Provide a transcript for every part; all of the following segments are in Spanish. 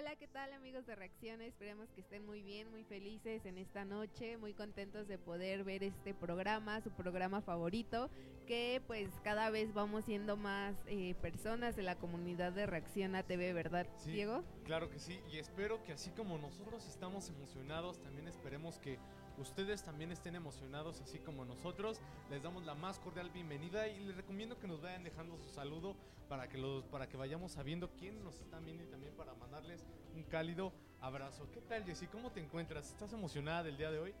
Hola, ¿qué tal amigos de Reacciones? Esperemos que estén muy bien, muy felices en esta noche, muy contentos de poder ver este programa, su programa favorito, que pues cada vez vamos siendo más eh, personas de la comunidad de Reacciona TV, ¿verdad, Sí, Diego? Claro que sí, y espero que así como nosotros estamos emocionados, también esperemos que ustedes también estén emocionados, así como nosotros. Les damos la más cordial bienvenida y les recomiendo que nos vayan dejando su saludo para que los para que vayamos sabiendo quién nos están viendo y también para mandarles un cálido abrazo. ¿Qué tal, Jessy? ¿Cómo te encuentras? ¿Estás emocionada del día de hoy?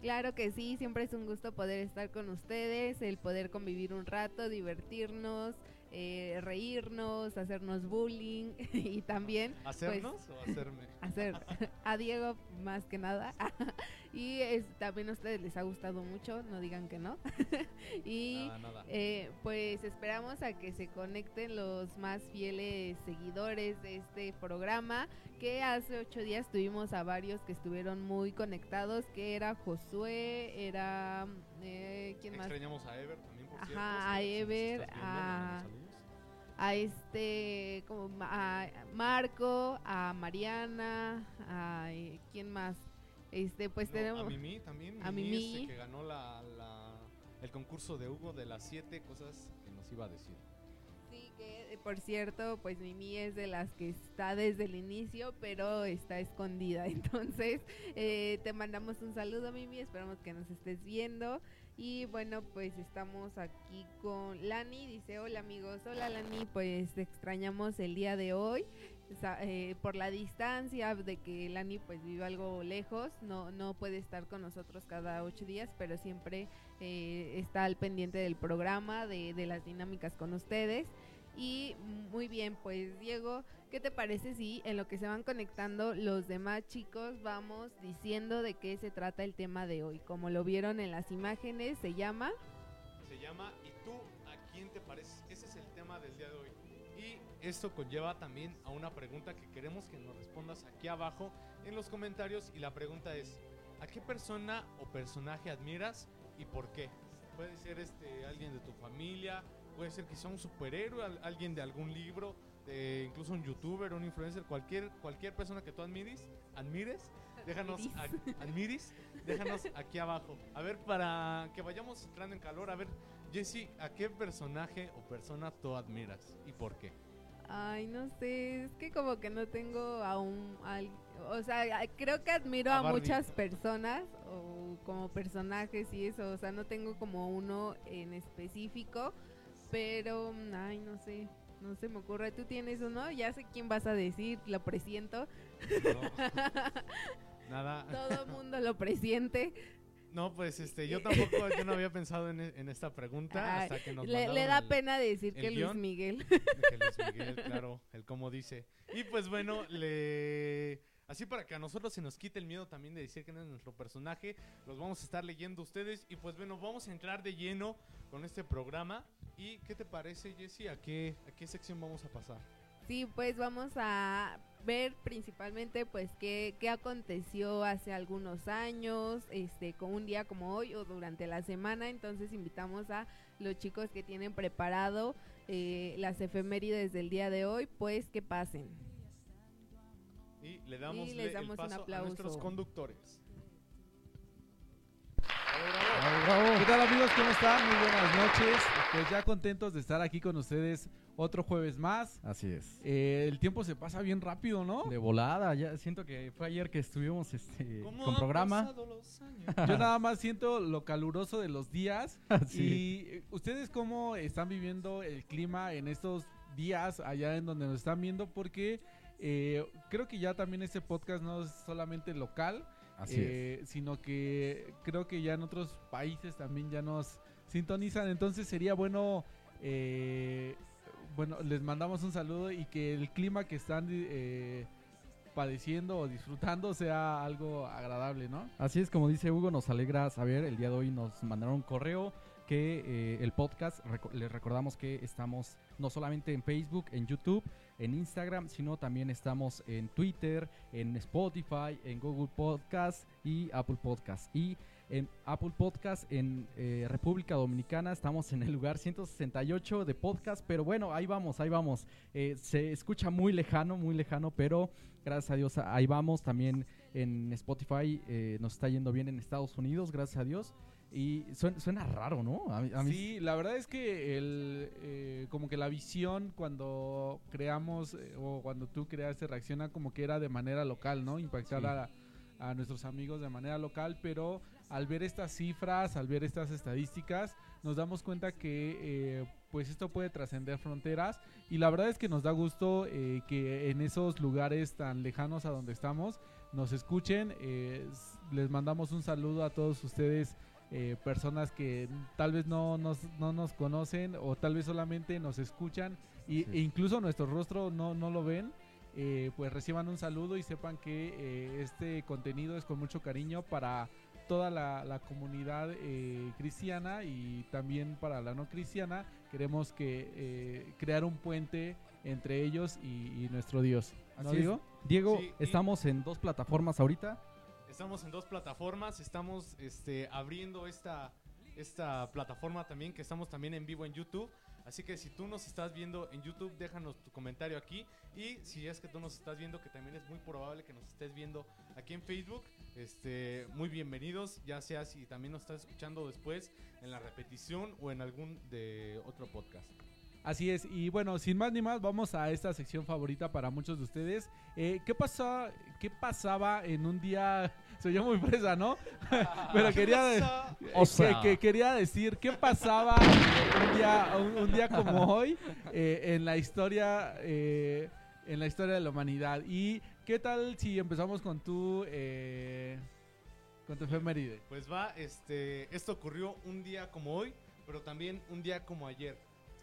Claro que sí, siempre es un gusto poder estar con ustedes, el poder convivir un rato, divertirnos, eh, reírnos, hacernos bullying y también pues, ¿Hacernos o hacerme? hacer a Diego más que nada. y es, también a ustedes les ha gustado mucho, no digan que no. y Nada, nada. eh, pues esperamos a que se conecten los más fieles seguidores de este programa, que hace ocho días tuvimos a varios que estuvieron muy conectados, que era Josué, era... Eh, ¿Quién más? Extrañamos a Ever también, por Ajá, cierto. a Si- si nos Ever, a- a este como a Marco, a Mariana, a eh, quién más. Este, pues No, tenemos A Mimi también. a Mimi, Mimi. este, que ganó la, la- el concurso de Hugo de las siete cosas que nos iba a decir. Sí, que eh, por cierto, pues Mimi es de las que está desde el inicio, pero está escondida. Entonces, eh, te mandamos un saludo, Mimi. Esperamos que nos estés viendo. Y bueno, pues estamos aquí con Lani. Dice: Hola, amigos. Hola, Lani. Pues te extrañamos el día de hoy. Eh, por la distancia de que Lani pues vive algo lejos, no, no puede estar con nosotros cada ocho días, pero siempre eh, está al pendiente del programa, de, de las dinámicas con ustedes. Y muy bien, pues Diego, ¿qué te parece si en lo que se van conectando los demás chicos vamos diciendo de qué se trata el tema de hoy? Como lo vieron en las imágenes, se llama... Se llama ¿Y tú esto conlleva también a una pregunta que queremos que nos respondas aquí abajo en los comentarios. Y la pregunta es: ¿a qué persona o personaje admiras y por qué? Puede ser este alguien de tu familia, puede ser quizá un superhéroe, al- alguien de algún libro, de incluso un youtuber, un influencer, cualquier, cualquier persona que tú admires, admires, déjanos, Admiris. a- admiris, déjanos aquí abajo. A ver, para que vayamos entrando en calor, a ver, Jesse, ¿a qué personaje o persona tú admiras y por qué? Ay, no sé, es que como que no tengo a un... al- o sea, creo que admiro A muchas personas o como personajes y eso, o sea, no tengo como uno en específico, pero, ay, no sé, no se me ocurre. ¿Tú tienes uno? Ya sé quién vas a decir, lo presiento. Nada. Todo mundo lo presiente. No, pues este, yo tampoco, yo no había pensado en, en esta pregunta Ay, hasta que nos le, da el- pena decir que Luis. Miguel. que Luis Miguel, claro, el como dice. Y pues bueno, le así para que a nosotros se nos quite el miedo también de decir que no es nuestro personaje, los vamos a estar leyendo ustedes y pues bueno, vamos a entrar de lleno con este programa. ¿Y qué te parece, Jesse? ¿A qué a qué sección vamos a pasar? Sí, pues vamos a ver principalmente pues qué, qué aconteció hace algunos años, este, con un día como hoy o durante la semana. Entonces invitamos a los chicos que tienen preparado eh, las efemérides del día de hoy, pues que pasen. Y le damos, Y les le- damos un el paso a aplauso. nuestros conductores. ¿Qué tal amigos? ¿Cómo están? Muy buenas noches. Pues ya contentos de estar aquí con ustedes otro jueves más. Así es. Eh, el tiempo se pasa bien rápido, ¿no? De volada, ya siento que fue ayer que estuvimos este ¿Cómo con han programa. pasado los años? Yo nada más siento lo caluroso de los días. Sí. Y eh, ustedes cómo están viviendo el clima en estos días allá en donde nos están viendo porque eh, creo que ya también este podcast no es solamente local, Así eh, sino que creo que ya en otros países también ya nos sintonizan. Entonces sería bueno, eh, bueno, les mandamos un saludo y que el clima que están eh, padeciendo o disfrutando sea algo agradable, ¿no? Así es como dice Hugo, nos alegra saber, el día de hoy nos mandaron un correo que eh, el podcast, les recordamos que estamos no solamente en Facebook, en YouTube, en Instagram, sino también estamos en Twitter, en Spotify, en Google Podcast y Apple Podcast. Y en Apple Podcast, en eh, República Dominicana. Estamos en el lugar 168 de podcast, pero bueno, ahí vamos, ahí vamos. Eh, se escucha muy lejano, muy lejano, pero gracias a Dios ahí vamos. También en Spotify eh, nos está yendo bien en Estados Unidos, gracias a Dios. Y suena, suena raro, ¿no? A mí- a mí Sí, la verdad es que el, eh, como que la visión cuando creamos eh, o cuando tú creaste reacciona como que era de manera local, ¿no? Impactar Sí. a, a nuestros amigos de manera local, pero al ver estas cifras, al ver estas estadísticas, nos damos cuenta que eh, pues esto puede trascender fronteras y la verdad es que nos da gusto eh, que en esos lugares tan lejanos a donde estamos nos escuchen. eh, les mandamos un saludo a todos ustedes eh, personas que tal vez no nos, no nos conocen o tal vez solamente nos escuchan y, Sí. e incluso nuestro rostro no, no lo ven, eh, pues reciban un saludo y sepan que eh, este contenido es con mucho cariño para toda la, la comunidad eh, cristiana y también para la no cristiana. Queremos que eh, crear un puente entre ellos y, y nuestro Dios. ¿No Así es. Diego, Sí, y- estamos en dos plataformas ahorita. Estamos en dos plataformas, estamos este, abriendo esta, esta plataforma también, que estamos también en vivo en YouTube. Así que si tú nos estás viendo en YouTube, déjanos tu comentario aquí. Y si es que tú nos estás viendo, que también es muy probable que nos estés viendo aquí en Facebook, este, muy bienvenidos, ya sea si también nos estás escuchando después en la repetición o en algún de otro podcast. Así es, y bueno, sin más ni más, vamos a esta sección favorita para muchos de ustedes. Eh, ¿qué, pasó, ¿Qué pasaba en un día? Soy yo muy fresa, ¿no? Pero quería, eh, O sea. que, que quería decir, ¿qué pasaba un día, un, un día como hoy eh, en la historia eh, en la historia de la humanidad? ¿Y qué tal si empezamos con tu, eh, con tu efeméride? Pues va, este, esto ocurrió un día como hoy, pero también un día como ayer.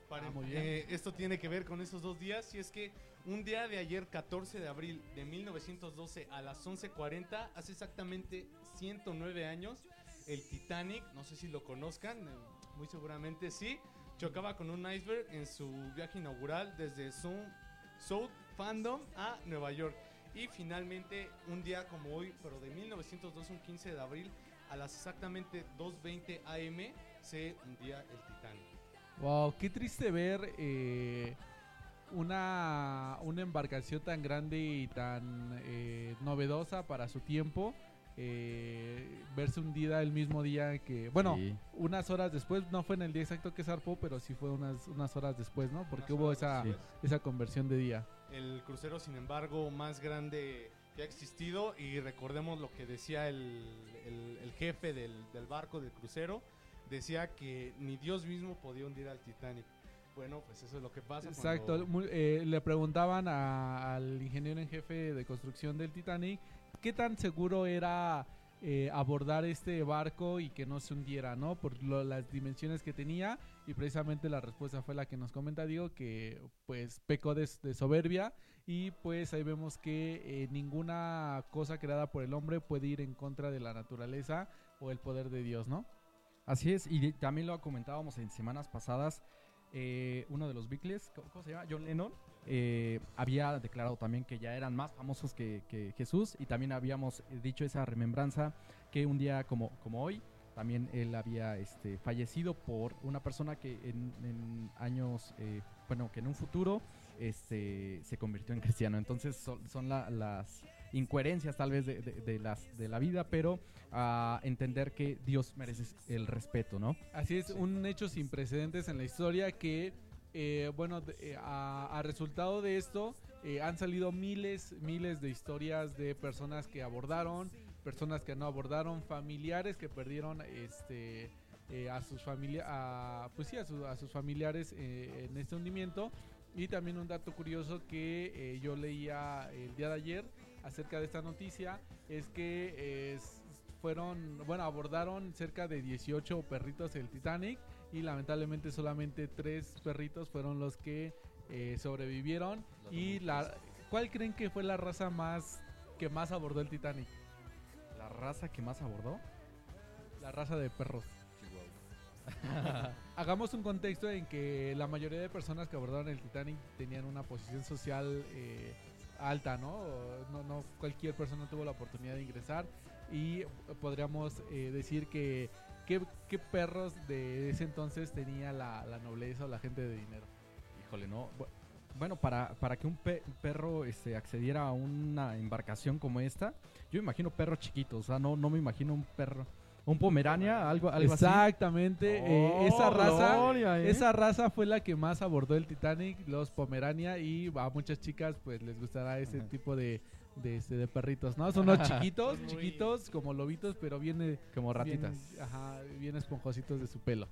Para- Ah, muy bien. eh, esto tiene que ver con esos dos días, y es que un día de ayer, 14 de abril de 1912 a las 11.40, hace exactamente 109 años, el Titanic, no sé si lo conozcan, eh, muy seguramente sí, chocaba con un iceberg en su viaje inaugural desde Sou- South Fandom a Nueva York. Y finalmente, un día como hoy, pero de 1912, un 15 de abril, a las exactamente 2.20 am, se hundía el Titanic. Wow, qué triste ver eh, una, una embarcación tan grande y tan eh, novedosa para su tiempo. eh, verse hundida el mismo día que, bueno, Sí. unas horas después, no fue en el día exacto que zarpó, pero sí fue unas, unas horas después, ¿no? Porque Unas hubo esa, después. esa conversión de día. El crucero, sin embargo, más grande que ha existido. Y recordemos lo que decía el, el- el jefe del, del barco, del crucero. Decía que ni Dios mismo podía hundir al Titanic. Bueno, pues eso es lo que pasa. Exacto, cuando- eh, le preguntaban a- al ingeniero en jefe de construcción del Titanic qué tan seguro era eh, abordar este barco y que no se hundiera, ¿no? Por lo- las dimensiones que tenía y precisamente la respuesta fue la que nos comenta Diego que pues pecó de, de soberbia y pues ahí vemos que eh, ninguna cosa creada por el hombre puede ir en contra de la naturaleza o el poder de Dios, ¿no? Así es, y también lo comentábamos en semanas pasadas. eh, uno de los Beatles, ¿cómo, se llama? John Lennon, eh, había declarado también que ya eran más famosos que, que Jesús. Y también habíamos dicho esa remembranza que un día como, como hoy, también él había este, fallecido por una persona que en, años, eh, bueno, que en un futuro este, se convirtió en cristiano. Entonces son, son la- las incoherencias tal vez de, de- de las, de la vida, pero a entender que Dios merece el respeto, ¿no? Así es, Sí. un hecho sin precedentes en la historia que, eh, bueno, de- eh, a, a resultado de esto eh, han salido miles, miles de historias de personas que abordaron, personas que no abordaron, familiares que perdieron este eh, a sus familia, a, pues sí, a, su- a sus familiares eh, en este hundimiento. Y también un dato curioso que eh, yo leía el día de ayer acerca de esta noticia es que eh, fueron, bueno, abordaron cerca de 18 perritos el Titanic y lamentablemente solamente tres perritos fueron los que eh, sobrevivieron. Y la, ¿cuál creen que fue la raza más que más abordó el Titanic? La raza que más abordó. La raza de perros. Hagamos un contexto en que la mayoría de personas que abordaron el Titanic tenían una posición social eh, alta, ¿no? No, no cualquier persona tuvo la oportunidad de ingresar y podríamos eh, decir que ¿qué, perros de ese entonces tenía la, nobleza o la gente de dinero. Híjole, no. Bu- Bueno, para, para que un pe- perro este, accediera a una embarcación como esta, yo imagino perros chiquitos, o sea, no, no me imagino un perro, un pomerania, algo, algo así. Exactamente, eh, Oh, esa raza gloria, ¿eh? esa raza fue la que más abordó el Titanic, los Pomerania y a muchas chicas pues les gustará ese Ajá. tipo de de, este, de perritos, ¿no? Son unos chiquitos, chiquitos como lobitos, pero bien eh, Como ratitas. bien, ajá, bien esponjositos de su pelo.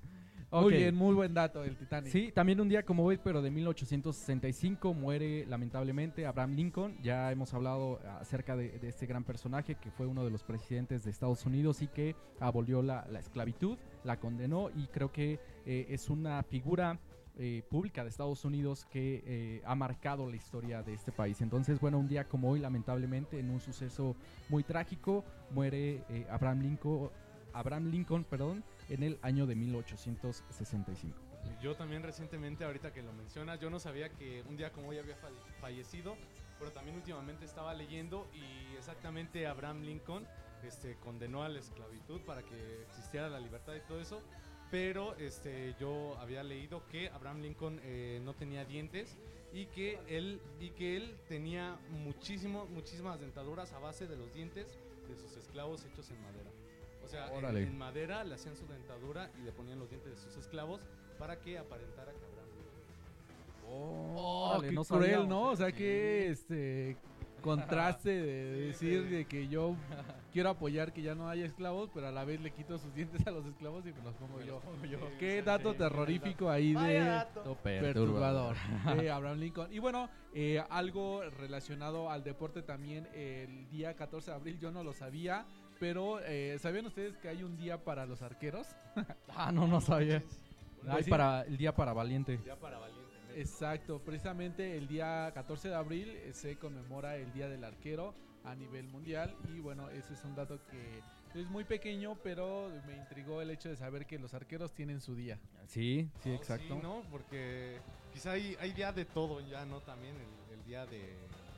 Ok. Muy bien, muy buen dato el Titanic. Sí, también un día como hoy, pero de 1865, muere lamentablemente Abraham Lincoln. Ya hemos hablado acerca de, de este gran personaje que fue uno de los presidentes de Estados Unidos y que abolió la, la esclavitud, la condenó y creo que eh, es una figura eh, pública de Estados Unidos que eh, ha marcado la historia de este país. Entonces, bueno, un día como hoy, lamentablemente, en un suceso muy trágico, muere eh, Abraham Lincoln, Abraham Lincoln, perdón, en el año de 1865. Yo también recientemente, ahorita que lo mencionas, yo no sabía que un día como hoy había falle- fallecido, pero también últimamente estaba leyendo y exactamente Abraham Lincoln este, condenó a la esclavitud para que existiera la libertad y todo eso, pero este, yo había leído que Abraham Lincoln eh, no tenía dientes y que él y que él tenía muchísimo, muchísimas dentaduras a base de los dientes de sus esclavos hechos en madera. O sea, en- Órale. en madera le hacían su dentadura y le ponían los dientes de sus esclavos para que aparentara que Abraham Lincoln. Oh, Órale, qué no cruel, sabíamos, ¿no? ¿eh? O sea, que este contraste de Sí, decir sí. de que yo quiero apoyar que ya no haya esclavos, pero a la vez le quito sus dientes a los esclavos y me los pongo yo. Qué dato terrorífico ahí de dato. perturbador de Abraham Lincoln. Y bueno, eh, algo relacionado al deporte también, el día 14 de abril yo no lo sabía, pero eh, ¿sabían ustedes que hay un día para los arqueros? Ah, no, no sabía. Hay sí. para el día para valiente. Ya para valiente. Exacto, precisamente el día 14 de abril eh, se conmemora el Día del Arquero a nivel mundial y bueno, ese es un dato que es muy pequeño, pero me intrigó el hecho de saber que los arqueros tienen su día. Sí, sí, Oh, exacto. Sí, ¿no? Porque quizá hay, hay día de todo ya, ¿no? También el, el día de... de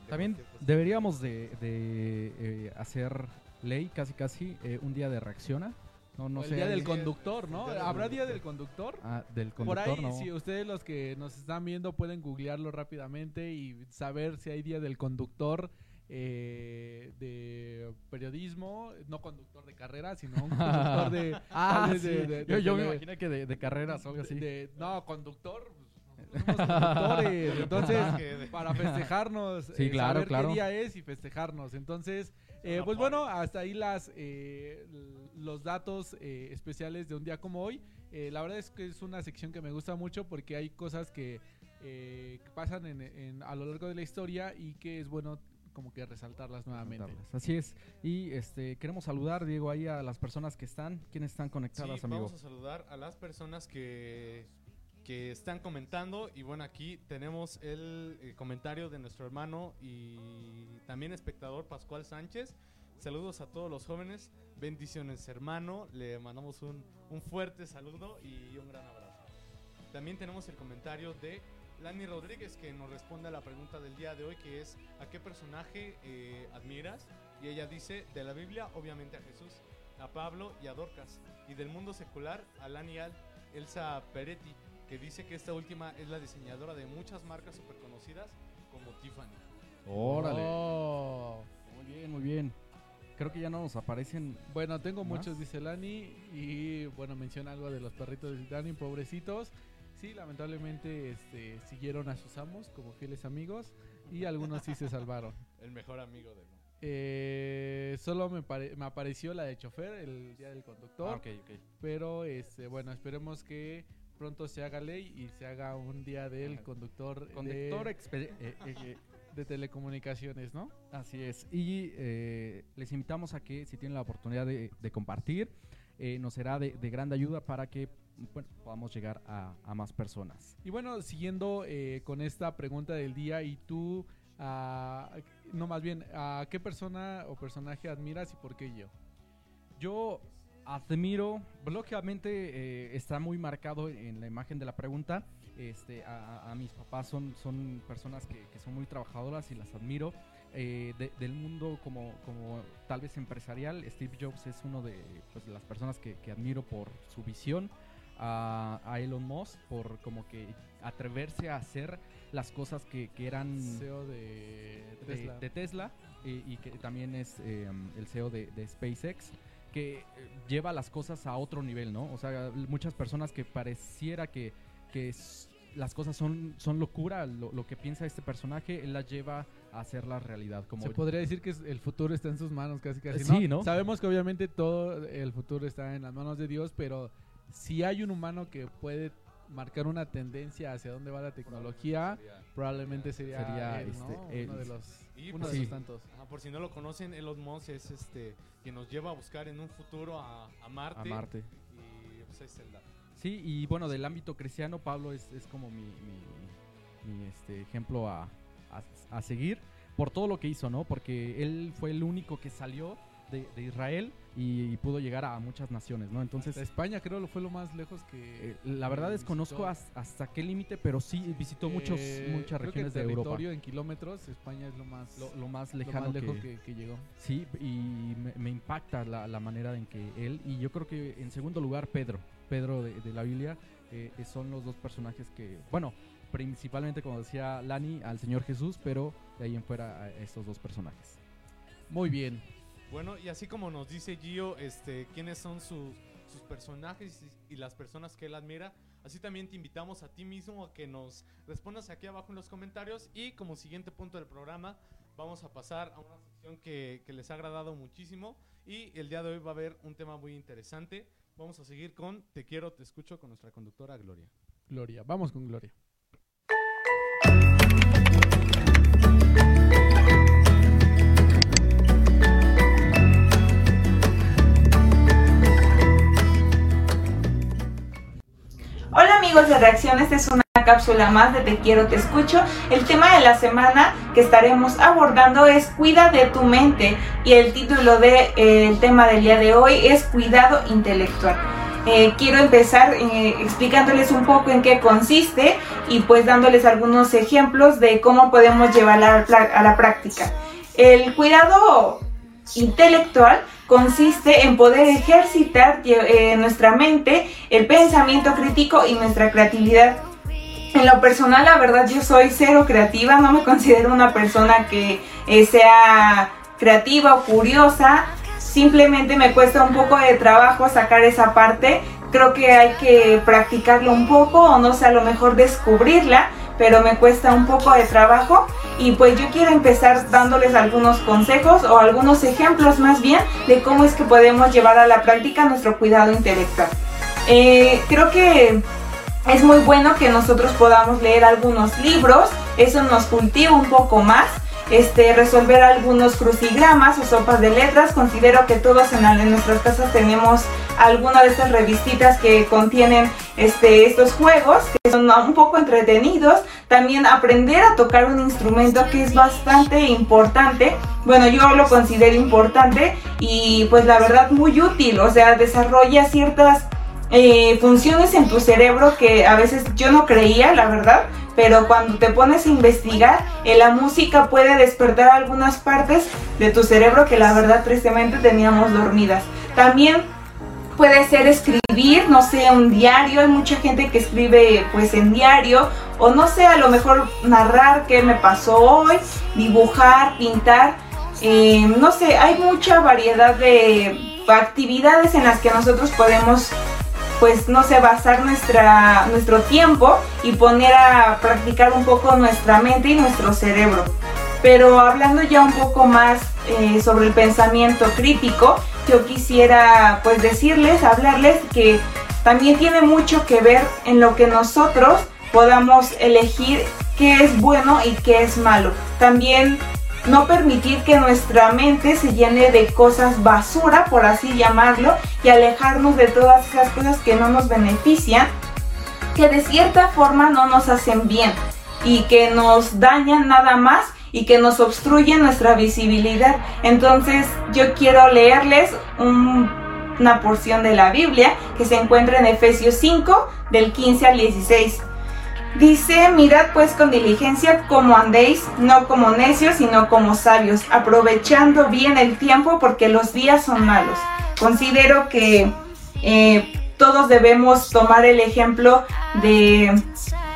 También deberíamos de, de, eh, hacer ley, casi casi, eh, un día de reacciona. No, no el sé. día del el- conductor, ¿no? día del ¿Habrá día conductor. del conductor? Ah, del Por conductor, ahí, no. si ustedes los que nos están viendo pueden googlearlo rápidamente y saber si hay día del conductor eh, de periodismo, no conductor de carrera, sino un conductor de... Ah, tal vez sí. de- de- yo, de- yo me de- imaginé que de, de carreras o algo así. de- no, conductor. pues, somos conductores, entonces Que de- para festejarnos, Sí, eh, claro, saber claro. qué día es y festejarnos. Entonces, eh, pues bueno, hasta ahí las eh, los datos eh, especiales de un día como hoy. Eh, la verdad es que es una sección que me gusta mucho porque hay cosas que, eh, que pasan en, en- a lo largo de la historia y que es bueno como que resaltarlas nuevamente. Así es. Y este queremos saludar, Diego, ahí a las personas que están. ¿Quiénes están conectadas, Sí, amigo? vamos a saludar a las personas que, que están comentando. Y bueno, aquí tenemos el, eh, comentario de nuestro hermano y también espectador Pascual Sánchez. Saludos a todos los jóvenes. Bendiciones, hermano. Le mandamos un, un fuerte saludo y un gran abrazo. También tenemos el comentario de Lani Rodríguez que nos responde a la pregunta del día de hoy que es ¿a qué personaje eh, admiras? Y ella dice de la Biblia obviamente a Jesús, a Pablo y a Dorcas y del mundo secular a Lani Al, Elsa Peretti que dice que esta última es la diseñadora de muchas marcas súper conocidas como Tiffany. Órale. Oh. Muy bien, muy bien. Creo que ya no nos aparecen. Bueno, tengo ¿Más? muchos, dice Lani, y bueno, menciona algo de los perritos de Titanic, pobrecitos. Sí, lamentablemente este, siguieron a sus amos como fieles amigos y algunos sí se salvaron. El mejor amigo de Eh, solo me, pare- me apareció la de chofer, el día del conductor, Ah, ok, ok. pero este, bueno, esperemos que pronto se haga ley y se haga un día del conductor, Conductor de, eh, eh, eh, de telecomunicaciones, ¿no? Así es. Y eh, les invitamos a que si tienen la oportunidad de, de compartir, nos será de, de gran ayuda para que bueno, podamos llegar a, a más personas. Y bueno, siguiendo eh, con esta pregunta del día, y tú, no más bien, ¿a qué persona o personaje admiras y por qué yo? Yo admiro, lógicamente eh, está muy marcado en la imagen de la pregunta, este, a, a mis papás son, son personas que, que son muy trabajadoras y las admiro. Eh, de- del mundo como, como tal vez empresarial, Steve Jobs es uno de, pues, de las personas que, que admiro por su visión. A, a Elon Musk por como que atreverse a hacer las cosas que, que eran CEO de de Tesla. de Tesla, y, y que también es eh, el CEO de, de SpaceX, que eh, lleva las cosas a otro nivel, ¿no? O sea, muchas personas que pareciera que, que las cosas son, son locura, lo, lo que piensa este personaje, él las lleva a hacerla realidad. Como Se podría decir que el futuro está en sus manos, casi casi. Sí, ¿no? Sabemos que obviamente todo el futuro está en las manos de Dios, pero si hay un humano que puede marcar una tendencia hacia dónde va la tecnología, probablemente sería, Sería, él, ¿no? este, él. uno de los, Y uno pues de sí. los tantos. Ajá, por si no lo conocen, Elon Musk es este quien nos lleva a buscar en un futuro a, a Marte. a Marte. Y pues ahí está el dato. Sí, y bueno, del ámbito cristiano, Pablo es, es como mi, mi- mi, este, ejemplo a, a- a seguir por todo lo que hizo, ¿no? Porque él fue el único que salió de, de Israel y, pudo llegar a muchas naciones, ¿no? Entonces, Hasta España creo que fue lo más lejos que... eh, la verdad desconozco visitó. has- hasta qué límite, pero sí visitó muchos, Eh, muchas creo que regiones de Europa. en kilómetros, España es lo más, Lo, lo más lo lejano más lejos que, que, que llegó. Sí, y me, me impacta la, la manera en que él, y yo creo que en segundo lugar Pedro, Pedro de, de la Biblia, eh, son los dos personajes que, bueno, principalmente como decía Lani, al Señor Jesús, pero de ahí en fuera a estos dos personajes. Muy bien. Bueno, y así como nos dice Gio, este, quiénes son sus, personajes y, las personas que él admira, así también te invitamos a ti mismo a que nos respondas aquí abajo en los comentarios y como siguiente punto del programa vamos a pasar a una sección que les ha agradado muchísimo y el día de hoy va a haber un tema muy interesante. Vamos a seguir con Te quiero, te escucho con nuestra conductora Gloria. Gloria, vamos con Gloria. Amigos de Reacción, esta es una cápsula más de Te quiero, te escucho. El tema de la semana que estaremos abordando es Cuida de tu mente y el título del de, eh, tema del día de hoy es Cuidado intelectual. Eh, quiero empezar eh, explicándoles un poco en qué consiste y pues dándoles algunos ejemplos de cómo podemos llevarla a la, a la práctica. El cuidado intelectual consiste en poder ejercitar eh, nuestra mente, el pensamiento crítico y nuestra creatividad. En lo personal, la verdad, yo soy cero creativa, no me considero una persona que eh, sea creativa o curiosa, simplemente me cuesta un poco de trabajo sacar esa parte, creo que hay que practicarlo un poco o no sé, a lo mejor descubrirla, pero me cuesta un poco de trabajo y pues yo quiero empezar dándoles algunos consejos o algunos ejemplos más bien de cómo es que podemos llevar a la práctica nuestro cuidado intelectual. Eh, creo que es muy bueno que nosotros podamos leer algunos libros, eso nos cultiva un poco más. Este, resolver algunos crucigramas o sopas de letras. Considero que todos en, en nuestras casas tenemos alguna de estas revistitas que contienen este, estos juegos, que son un poco entretenidos. También aprender a tocar un instrumento que es bastante importante. Bueno, yo lo considero importante y pues la verdad muy útil. O sea, desarrolla ciertas eh, funciones en tu cerebro que a veces yo no creía, la verdad, pero cuando te pones a investigar, la música puede despertar algunas partes de tu cerebro que la verdad tristemente teníamos dormidas. También puede ser escribir, no sé, un diario, hay mucha gente que escribe pues en diario, o no sé, a lo mejor narrar qué me pasó hoy, dibujar, pintar, eh, no sé, hay mucha variedad de actividades en las que nosotros podemos pues no sé, basar nuestra, nuestro tiempo y poner a practicar un poco nuestra mente y nuestro cerebro. Pero hablando ya un poco más eh, sobre el pensamiento crítico, yo quisiera pues decirles, hablarles que también tiene mucho que ver en lo que nosotros podamos elegir qué es bueno y qué es malo. También no permitir que nuestra mente se llene de cosas basura, por así llamarlo, y alejarnos de todas esas cosas que no nos benefician, que de cierta forma no nos hacen bien y que nos dañan nada más y que nos obstruyen nuestra visibilidad. Entonces yo quiero leerles un, una porción de la Biblia que se encuentra en Efesios 5 del 15 al 16. Dice, mirad pues con diligencia cómo andéis, no como necios, sino como sabios, aprovechando bien el tiempo porque los días son malos. Considero que eh, todos debemos tomar el ejemplo de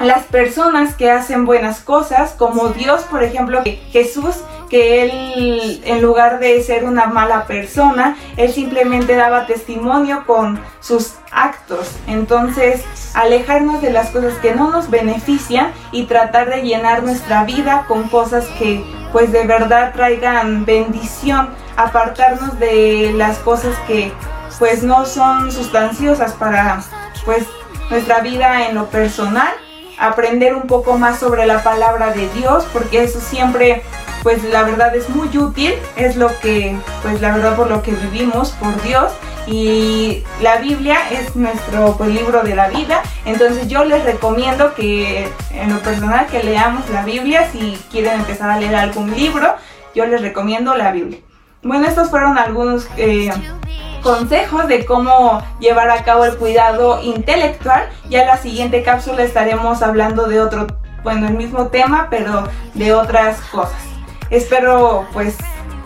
las personas que hacen buenas cosas, como Dios, por ejemplo, Jesús, que él, en lugar de ser una mala persona, él simplemente daba testimonio con sus actos. Entonces, alejarnos de las cosas que no nos benefician y tratar de llenar nuestra vida con cosas que pues de verdad traigan bendición, apartarnos de las cosas que pues no son sustanciosas para pues nuestra vida en lo personal, aprender un poco más sobre la palabra de Dios, porque eso siempre pues la verdad es muy útil, es lo que pues la verdad por lo que vivimos por Dios. Y la Biblia es nuestro pues, libro de la vida, entonces yo les recomiendo que en lo personal que leamos la Biblia, si quieren empezar a leer algún libro, yo les recomiendo la Biblia. Bueno, estos fueron algunos eh, consejos de cómo llevar a cabo el cuidado intelectual. Ya en la siguiente cápsula estaremos hablando de otro, bueno, el mismo tema, pero de otras cosas. Espero pues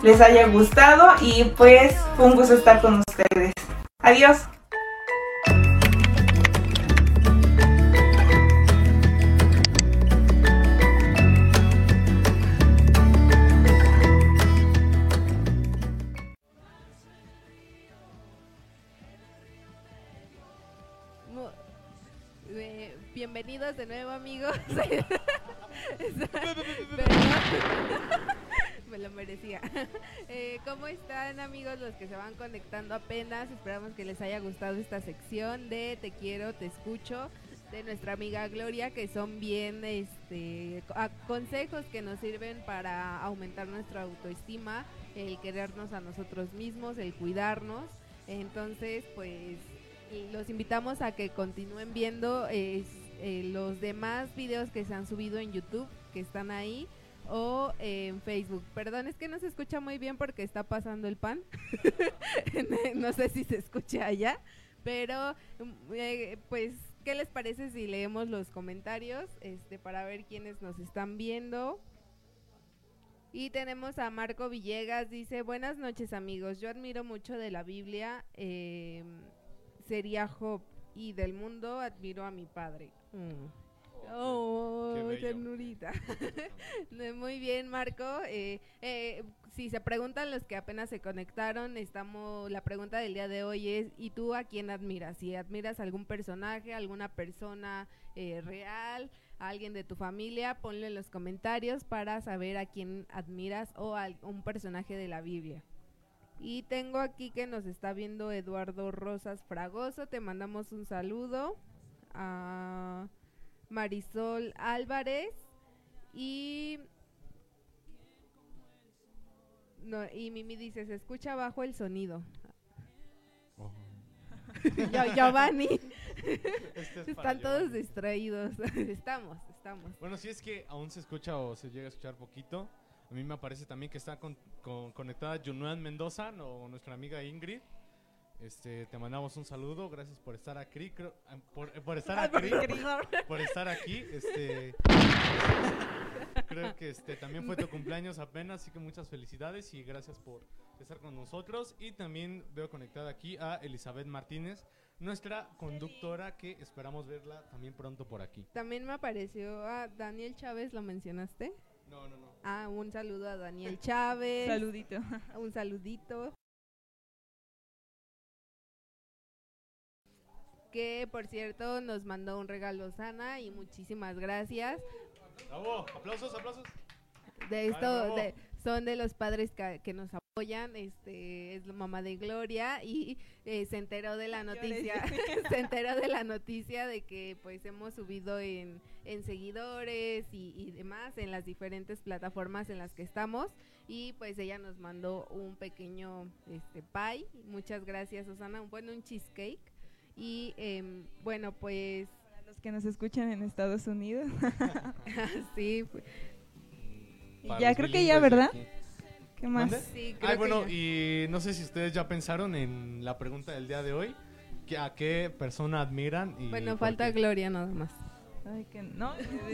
les haya gustado y pues fue un gusto estar con ustedes. Adiós. Bienvenidos de nuevo amigos. Me lo merecía. Eh, ¿Cómo están amigos los que se van conectando apenas? Esperamos que les haya gustado esta sección de Te quiero, te escucho de nuestra amiga Gloria que son bien este consejos que nos sirven para aumentar nuestra autoestima, el querernos a nosotros mismos, el cuidarnos. Entonces, pues los invitamos a que continúen viendo eh, los demás videos que se han subido en YouTube, que están ahí, o en Facebook. Perdón, es que no se escucha muy bien porque está pasando el pan. no sé si se escucha allá, pero eh, pues, ¿qué les parece si leemos los comentarios este, para ver quiénes nos están viendo? Y tenemos a Marco Villegas, dice, buenas noches amigos, yo admiro mucho de la Biblia, eh, sería Job, y del mundo admiro a mi padre. Mm. Oh, ternurita. Muy bien, Marco. Eh, eh, si se preguntan los que apenas se conectaron, estamos. La pregunta del día de hoy es: ¿y tú a quién admiras? Si admiras algún personaje, alguna persona eh, real, alguien de tu familia, ponlo en los comentarios para saber a quién admiras o a un personaje de la Biblia. Y tengo aquí que nos está viendo Eduardo Rosas Fragoso. Te mandamos un saludo. A Marisol Álvarez. Y. No, y Mimi dice: Se escucha bajo el sonido. Oh. Giovanni. Este Están todos distraídos. estamos, estamos. Bueno, si es que aún se escucha o se llega a escuchar poquito. A mí me parece también que está con, conectada Junuan Mendoza, o nuestra amiga Ingrid. Este, te mandamos un saludo, gracias por estar aquí, ah, por, eh, por estar aquí, por estar aquí, este, creo que este también fue tu cumpleaños apenas, así que muchas felicidades y gracias por estar con nosotros y también veo conectada aquí a Elizabeth Martínez, nuestra conductora que esperamos verla también pronto por aquí. También me apareció a Daniel Chávez, ¿lo mencionaste? No, no, no. Ah, un saludo a Daniel Chávez. saludito. Un saludito. Que por cierto nos mandó un regalo Sana y muchísimas gracias. Bravo, aplausos, aplausos. De esto, de, son de los padres que, nos apoyan, este es la mamá de Gloria y eh, se enteró de la noticia, se enteró de la noticia de que pues hemos subido en, en seguidores y, demás en las diferentes plataformas en las que estamos. Y pues ella nos mandó un pequeño este pie, muchas gracias Susana, bueno un cheesecake. Y em, bueno pues los que nos escuchan en Estados Unidos. sí, pues, ya creo que ya, ¿verdad? ¿Qué más? Sí, creo bueno, y no sé si ustedes ya pensaron en la pregunta del día de hoy. ¿A qué persona admiran? bueno, falta Gloria nada más. Ay, que no,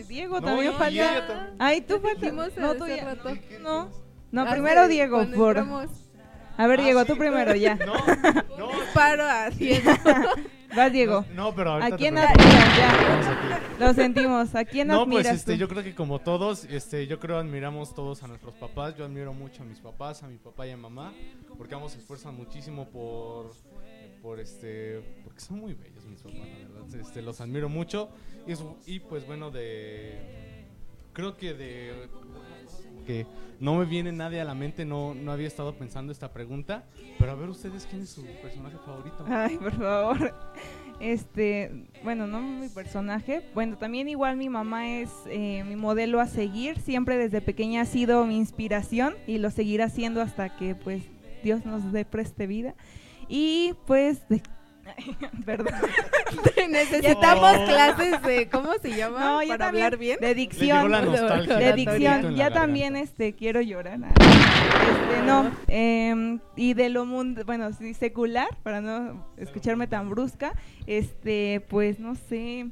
Diego No, también y falta. también. Ay, tú. Dijimos No, tú ya. rato. No, no, primero Diego, por. A ver, Ah, Diego, sí, tú primero, ya. No, no. Disparo a Diego. Vas, Diego. No, pero ahorita ¿A quién admiras? Ya, lo sentimos. ¿A quién No, admiras pues este, tú? yo creo que como todos, este, yo creo admiramos todos a nuestros papás. Yo admiro mucho a mis papás, a mi papá y a mamá, porque ambos se esfuerzan muchísimo por, por este, porque son muy bellos mis papás, la verdad. Este, los admiro mucho y, y pues bueno de, creo que de que no me viene nadie a la mente, no, no había estado pensando esta pregunta, pero a ver ustedes quién es su personaje favorito. Ay, por favor. Este, bueno, no mi personaje. Bueno, también igual mi mamá es eh, mi modelo a seguir. Siempre desde pequeña ha sido mi inspiración y lo seguirá siendo hasta que pues Dios nos dé preste vida. Y pues, de- perdón. Necesitamos Oh. clases de, ¿cómo se llama? No, Para también hablar bien. de dicción. la de- dicción. Ya la también este quiero llorar. ah. Este, no. em, y de lo mundo, bueno, sí, secular, para no escucharme tan brusca, este, pues no sé.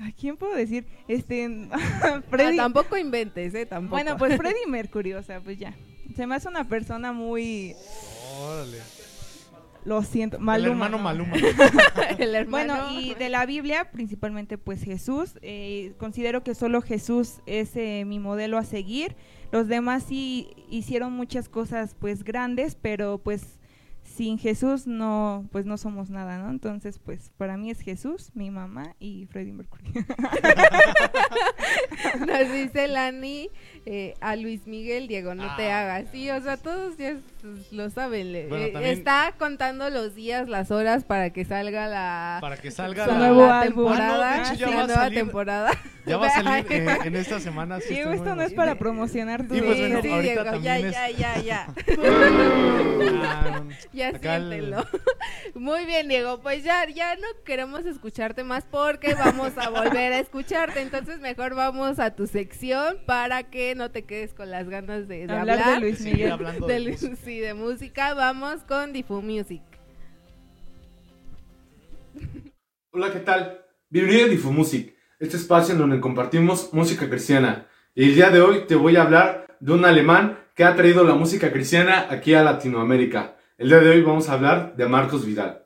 ¿A quién puedo decir? Este, Ah, Freddy. tampoco inventes, ¿eh? Tampoco. bueno, pues Freddie Mercury, o sea, pues ya. Se me hace una persona muy, Órale. Lo siento, El Maluma. Maluma. el hermano. Bueno, y de la Biblia, principalmente pues Jesús. eh, considero que solo Jesús es eh, mi modelo a seguir. Los demás sí hicieron muchas cosas pues grandes, pero pues sin Jesús no, pues no somos nada, ¿no? Entonces pues para mí es Jesús, mi mamá y Freddie Mercury. Nos dice Lani eh, a Luis Miguel, Diego, no te Ah. hagas. Sí, o sea, todos ya s- lo saben. Bueno, eh, también- Está contando los días, las horas para que salga la, Para que salga Su la- nuevo la álbum. temporada. Ah, no, de hecho, ya sí, va la a nueva salir. temporada. Ya va a salir eh, en esta semana. sí Diego, esto no es para promocionar tu Y pues Sí, bueno, sí, Diego, ya, es- ya, ya, ya. Ah. Ya el- siéntelo. Muy bien, Diego. Pues ya, ya no queremos escucharte más porque vamos a volver a escucharte. Entonces mejor vamos a tu sección para que no te quedes con las ganas de, de hablar, hablar. de Luis Miguel. hablando de Luis- música. sí, de música. Vamos con Difu Music. Hola, ¿qué tal? Bienvenido a Difumusic, este espacio en donde compartimos música cristiana. Y el día de hoy te voy a hablar de un alemán que ha traído la música cristiana aquí a Latinoamérica. El día de hoy vamos a hablar de Marcos Vidal.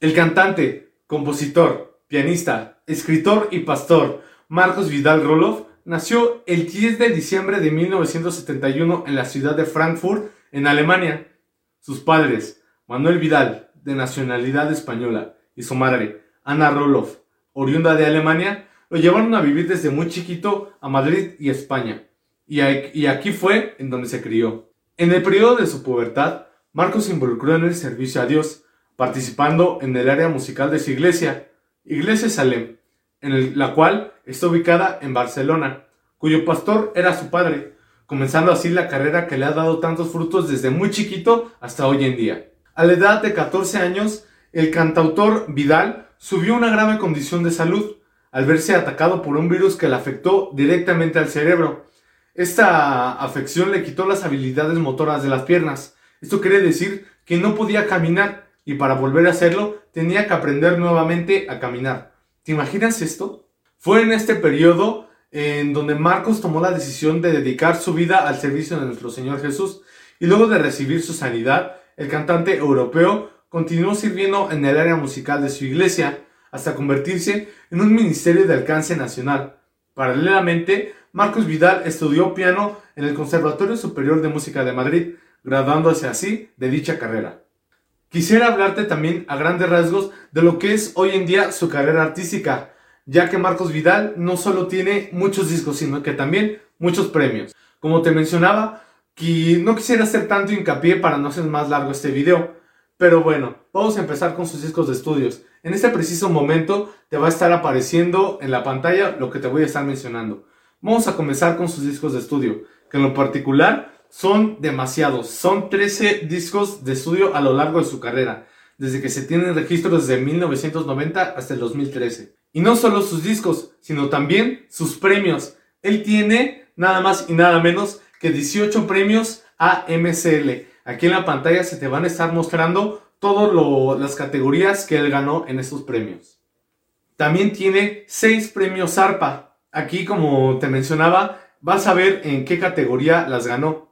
El cantante, compositor, pianista, escritor y pastor Marcos Vidal Roloff nació el 10 de diciembre de 1971 en la ciudad de Frankfurt, en Alemania. Sus padres, Manuel Vidal, de nacionalidad española, y su madre, Ana Roloff, oriunda de Alemania, lo llevaron a vivir desde muy chiquito a Madrid y España. Y, aquí fue en donde se crió. En el periodo de su pubertad, Marcos se involucró en el servicio a Dios, participando en el área musical de su iglesia, Iglesia Salem, en la cual está ubicada en Barcelona, cuyo pastor era su padre, comenzando así la carrera que le ha dado tantos frutos desde muy chiquito hasta hoy en día. A la edad de 14 años, el cantautor Vidal subió una grave condición de salud al verse atacado por un virus que le afectó directamente al cerebro. Esta afección le quitó las habilidades motoras de las piernas. Esto quiere decir que no podía caminar y para volver a hacerlo tenía que aprender nuevamente a caminar. ¿Te imaginas esto? Fue en este periodo en donde Marcos tomó la decisión de dedicar su vida al servicio de nuestro Señor Jesús y luego de recibir su sanidad, el cantante europeo continuó sirviendo en el área musical de su iglesia hasta convertirse en un ministerio de alcance nacional. Paralelamente, Marcos Vidal estudió piano en el Conservatorio Superior de Música de Madrid, graduándose así de dicha carrera. Quisiera hablarte también a grandes rasgos de lo que es hoy en día su carrera artística, ya que Marcos Vidal no solo tiene muchos discos, sino que también muchos premios. Como te mencionaba, que no quisiera hacer tanto hincapié para no hacer más largo este video, pero bueno, vamos a empezar con sus discos de estudios. En este preciso momento te va a estar apareciendo en la pantalla lo que te voy a estar mencionando. Vamos a comenzar con sus discos de estudio, que en lo particular son demasiados. Son 13 discos de estudio a lo largo de su carrera, desde que se tienen registros desde 1990 hasta el 2013. Y no solo sus discos, sino también sus premios. Él tiene nada más y nada menos que 18 premios AMCL. Aquí en la pantalla se te van a estar mostrando todas las categorías que él ganó en estos premios. También tiene seis premios ARPA. Aquí, como te mencionaba, vas a ver en qué categoría las ganó.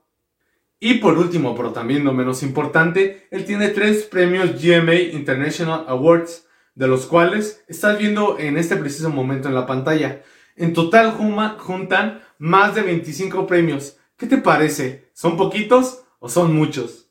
Y por último, pero también no menos importante, él tiene tres premios GMA International Awards, de los cuales estás viendo en este preciso momento en la pantalla. En total juntan más de 25 premios. ¿Qué te parece? ¿Son poquitos o son muchos?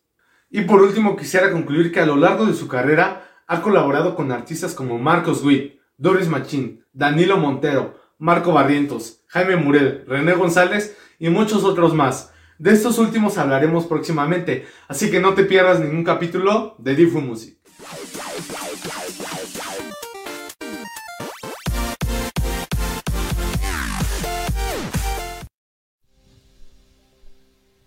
Y por último quisiera concluir que a lo largo de su carrera ha colaborado con artistas como Marcos Witt, Doris Machín, Danilo Montero, Marco Barrientos, Jaime Murel, René González y muchos otros más. De estos últimos hablaremos próximamente, así que no te pierdas ningún capítulo de Difu Music.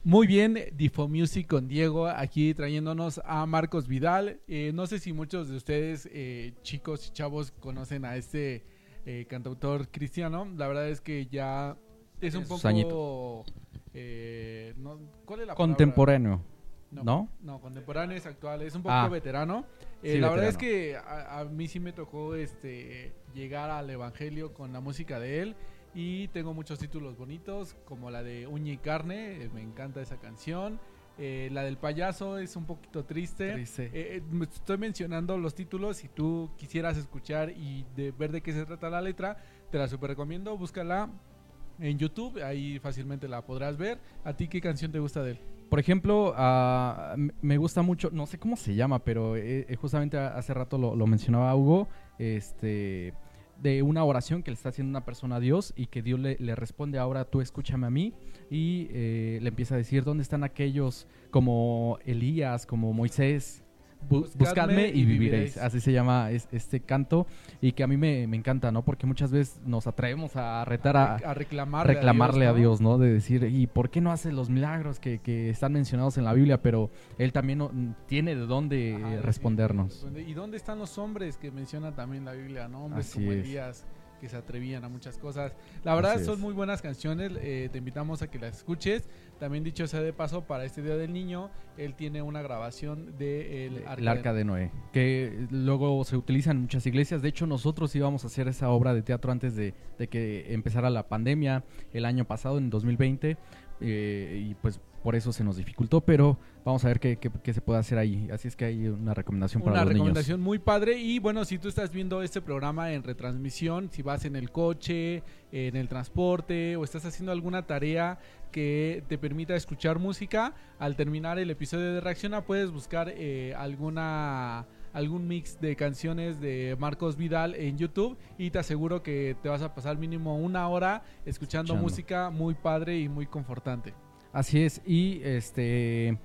Muy bien, Difo Music con Diego aquí trayéndonos a Marcos Vidal. Eh, no sé si muchos de ustedes, eh, chicos y chavos, conocen a este eh, cantautor cristiano. La verdad es que ya es un poco... ¿Cuál es la Contemporáneo. No, no, contemporáneo es actual, es un poco ah. veterano. la verdad es que a, a, mí sí me tocó este llegar al evangelio con la música de él y tengo muchos títulos bonitos, como la de Uña y Carne, eh, me encanta esa canción. Eh, la del payaso es un poquito triste. Eh, estoy mencionando los títulos. Si tú quisieras escuchar y de ver de qué se trata la letra, te la super recomiendo. Búscala en YouTube, ahí fácilmente la podrás ver. ¿A ti qué canción te gusta de él? Por ejemplo, ah, me gusta mucho, no sé cómo se llama, pero justamente hace rato lo, lo mencionaba Hugo. Este de una oración que le está haciendo una persona a Dios y que Dios le, responde ahora tú escúchame a mí y eh, le empieza a decir dónde están aquellos como Elías, como Moisés, buscadme, y viviréis. Así se llama este canto y que a mí me, encanta, ¿no? Porque muchas veces nos atrevemos a retar a, reclamarle, a, Dios, ¿no? De decir, ¿y por qué no hace los milagros que, están mencionados en la Biblia? Pero Él también tiene de dónde respondernos. ¿Y dónde están los hombres que menciona también la Biblia, ¿no? Hombres como Elías que se atrevían a muchas cosas. La verdad son muy buenas canciones, eh, te invitamos a que las escuches. También dicho sea de paso, para este Día del Niño, él tiene una grabación de el, arca, de Noé, que luego se utiliza en muchas iglesias. De hecho, nosotros íbamos a hacer esa obra de teatro antes de, de que empezara la pandemia el año pasado, en 2020. Eh, y pues por eso se nos dificultó, pero vamos a ver qué, se puede hacer ahí. Así es que hay una recomendación para los niños. Una recomendación muy padre y bueno, si tú estás viendo este programa en retransmisión, si vas en el coche, en el transporte o estás haciendo alguna tarea que te permita escuchar música, al terminar el episodio de Reacciona puedes buscar eh, alguna algún mix de canciones de Marcos Vidal en YouTube y te aseguro que te vas a pasar mínimo una hora escuchando. música muy padre y muy confortante. Así es, y este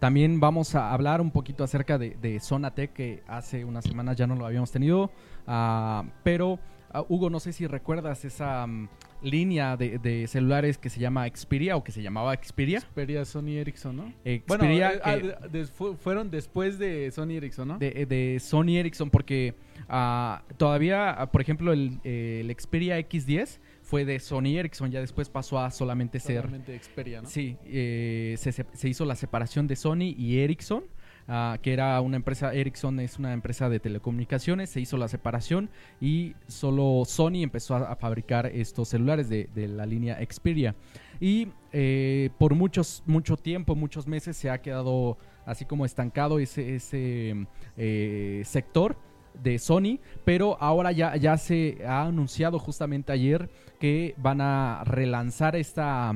también vamos a hablar un poquito acerca de, de Zona Tech, que hace unas semanas ya no lo habíamos tenido, uh, pero uh, Hugo, no sé si recuerdas esa um, línea de, de, celulares que se llama Xperia o que se llamaba Xperia. Xperia Sony Ericsson, ¿no? Xperia bueno, eh, ah, fueron después de Sony Ericsson, ¿no? De, de Sony Ericsson, porque uh, todavía, por ejemplo, el, el Xperia X10 fue de Sony Ericsson, ya después pasó a solamente, solamente ser... Xperia, ¿no? Sí, eh, se, hizo la separación de Sony y Ericsson. Ah, que era una empresa, Ericsson es una empresa de telecomunicaciones, se hizo la separación y solo Sony empezó a, fabricar estos celulares de, la línea Xperia. Y eh, por muchos, mucho tiempo, muchos meses se ha quedado así como estancado ese, ese eh, sector de Sony, pero ahora ya, ya se ha anunciado justamente ayer que van a relanzar esta